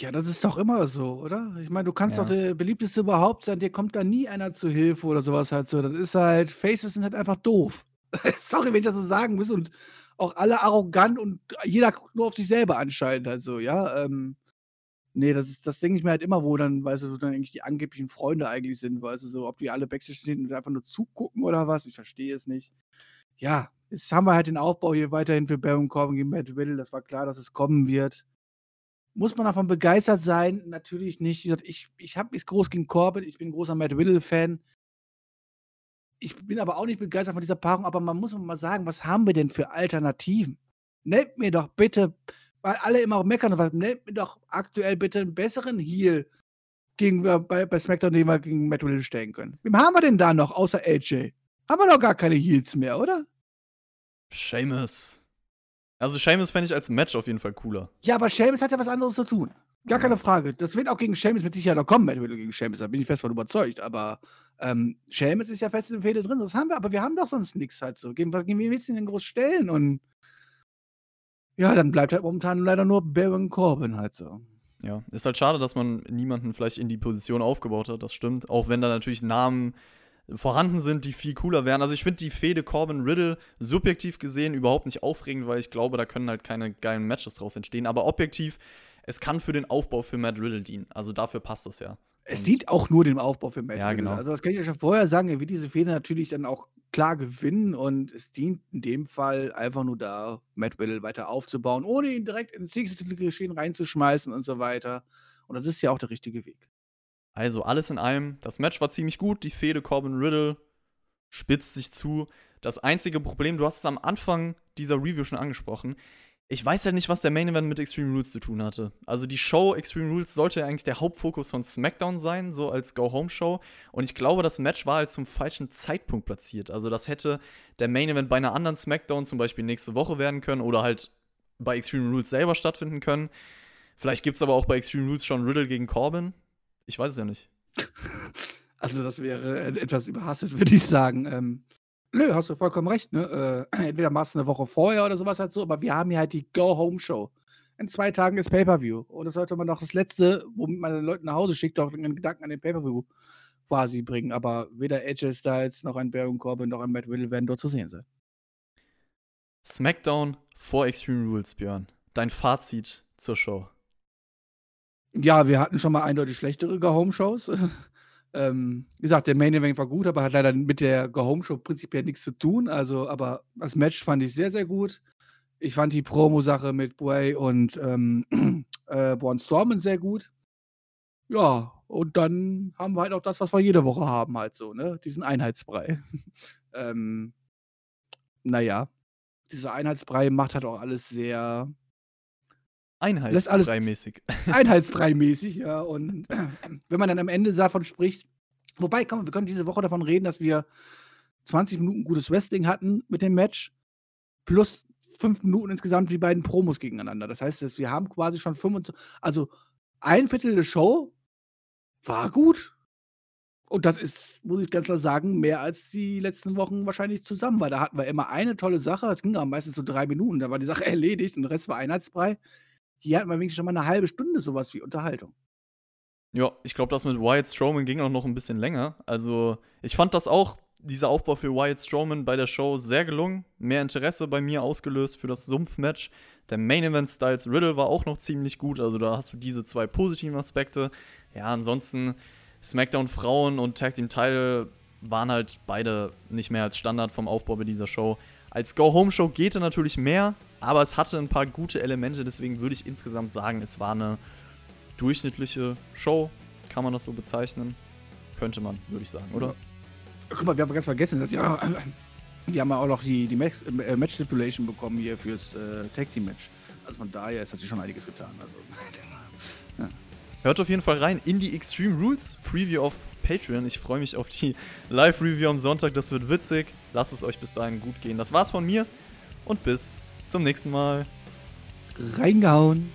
Ja, das ist doch immer so, oder? Ich meine, du kannst Ja. doch der beliebteste überhaupt sein, dir kommt da nie einer zu Hilfe oder sowas halt so. Das ist halt, Faces sind halt einfach doof. Sorry, wenn ich das so sagen muss und auch alle arrogant und jeder guckt nur auf sich selber anscheinend halt so, ja. Ähm, nee, das ist, das denke ich mir halt immer, wo dann, weißt du, wo dann eigentlich die angeblichen Freunde eigentlich sind, weißt du, so, ob die alle Backstage stehen und einfach nur zugucken oder was, ich verstehe es nicht. Ja, jetzt haben wir halt den Aufbau hier weiterhin für Baron Corbin gegen Matt Riddle, das war klar, dass es kommen wird. Muss man davon begeistert sein? Natürlich nicht. Ich, ich habe nichts groß gegen Corbin, ich bin großer Matt Riddle-Fan. Ich bin aber auch nicht begeistert von dieser Paarung, aber man muss mal sagen, was haben wir denn für Alternativen? Nennt mir doch bitte, weil alle immer meckern, was, nennt mir doch aktuell bitte einen besseren Heal gegen, bei, bei SmackDown, den wir gegen Matt Riddle stellen können. Wem haben wir denn da noch, außer AJ? Haben wir doch gar keine Heals mehr, oder? Seamus. Also Seamus fände ich als Match auf jeden Fall cooler. Ja, aber Sheamus hat ja was anderes zu tun. Gar keine Frage. Das wird auch gegen Sheamus mit Sicherheit noch kommen, Matt Riddle gegen Sheamus. Da bin ich fest von überzeugt. Aber ähm, Sheamus ist ja fest in der Fehde drin. Das haben wir, aber wir haben doch sonst nichts halt so. Gegen was gegen wen willst du denn groß stellen? Und ja, dann bleibt halt momentan leider nur Baron Corbin halt so. Ja, ist halt schade, dass man niemanden vielleicht in die Position aufgebaut hat, das stimmt. Auch wenn da natürlich Namen vorhanden sind, die viel cooler wären. Also ich finde die Fehde Corbin-Riddle subjektiv gesehen überhaupt nicht aufregend, weil ich glaube, da können halt keine geilen Matches draus entstehen. Aber objektiv, es kann für den Aufbau für Matt Riddle dienen. Also dafür passt es ja. Es dient auch nur dem Aufbau für Matt Ja, Riddle. genau. Also das kann ich ja schon vorher sagen. Er wird diese Fehde natürlich dann auch klar gewinnen und es dient in dem Fall einfach nur da, Matt Riddle weiter aufzubauen, ohne ihn direkt ins Geschehen reinzuschmeißen und so weiter. Und das ist ja auch der richtige Weg. Also alles in allem, das Match war ziemlich gut. Die Fehde Corbin-Riddle spitzt sich zu. Das einzige Problem, du hast es am Anfang dieser Review schon angesprochen. Ich weiß ja nicht, was der Main Event mit Extreme Rules zu tun hatte. Also die Show Extreme Rules sollte ja eigentlich der Hauptfokus von SmackDown sein, so als Go-Home-Show. Und ich glaube, das Match war halt zum falschen Zeitpunkt platziert. Also das hätte der Main Event bei einer anderen SmackDown zum Beispiel nächste Woche werden können oder halt bei Extreme Rules selber stattfinden können. Vielleicht gibt es aber auch bei Extreme Rules schon Riddle gegen Corbin. Ich weiß es ja nicht. Also das wäre etwas überhastet, würde ich sagen. Ähm, nö, hast du vollkommen recht. Ne? Äh, entweder machst du eine Woche vorher oder sowas halt so, aber wir haben hier halt die Go-Home-Show. In zwei Tagen ist Pay-Per-View. Und das sollte man doch das Letzte, womit man den Leuten nach Hause schickt, doch einen Gedanken an den Pay-Per-View quasi bringen. Aber weder AJ Styles noch ein Baron Corbin noch ein Matt Riddle werden dort zu sehen sein. SmackDown vor Extreme Rules, Björn. Dein Fazit zur Show. Ja, wir hatten schon mal eindeutig schlechtere Go-Home-Shows. ähm, wie gesagt, der Main Event war gut, aber hat leider mit der Go-Home-Show prinzipiell nichts zu tun. Also, aber das Match fand ich sehr, sehr gut. Ich fand die Promo-Sache mit Bray und ähm, äh, Braun Strowman sehr gut. Ja, und dann haben wir halt auch das, was wir jede Woche haben, halt so, ne? Diesen Einheitsbrei. ähm, naja, dieser Einheitsbrei macht halt auch alles sehr Einheitsbrei-mäßig. Einheitsbrei-mäßig, ja. Und äh, wenn man dann am Ende davon spricht, wobei, komm, wir können diese Woche davon reden, dass wir 20 Minuten gutes Wrestling hatten mit dem Match, plus 5 Minuten insgesamt die beiden Promos gegeneinander. Das heißt, wir haben quasi schon 25, also ein Viertel der Show war gut. Und das ist, muss ich ganz klar sagen, mehr als die letzten Wochen wahrscheinlich zusammen, weil da hatten wir immer eine tolle Sache, das ging aber meistens so drei Minuten, da war die Sache erledigt und der Rest war Einheitsbrei. Hier hatten wir wenigstens schon mal eine halbe Stunde sowas wie Unterhaltung. Ja, ich glaube, das mit Wyatt Strowman ging auch noch ein bisschen länger. Also, ich fand das auch, dieser Aufbau für Wyatt Strowman bei der Show sehr gelungen. Mehr Interesse bei mir ausgelöst für das Sumpfmatch. Der Main Event Styles Riddle war auch noch ziemlich gut. Also, da hast du diese zwei positiven Aspekte. Ja, ansonsten SmackDown Frauen und Tag Team Title waren halt beide nicht mehr als Standard vom Aufbau bei dieser Show. Als Go-Home-Show geht er natürlich mehr, aber es hatte ein paar gute Elemente, deswegen würde ich insgesamt sagen, es war eine durchschnittliche Show. Kann man das so bezeichnen? Könnte man, würde ich sagen, oder? Guck mal, wir haben ganz vergessen, ja, wir haben ja auch noch die, die äh, Match-Stipulation bekommen hier fürs äh, Tag-Team-Match. Also von daher, es hat sich schon einiges getan. Also, ja. Hört auf jeden Fall rein in die Extreme Rules Preview auf Patreon. Ich freue mich auf die Live-Review am Sonntag. Das wird witzig. Lasst es euch bis dahin gut gehen. Das war's von mir und bis zum nächsten Mal. Reingehauen.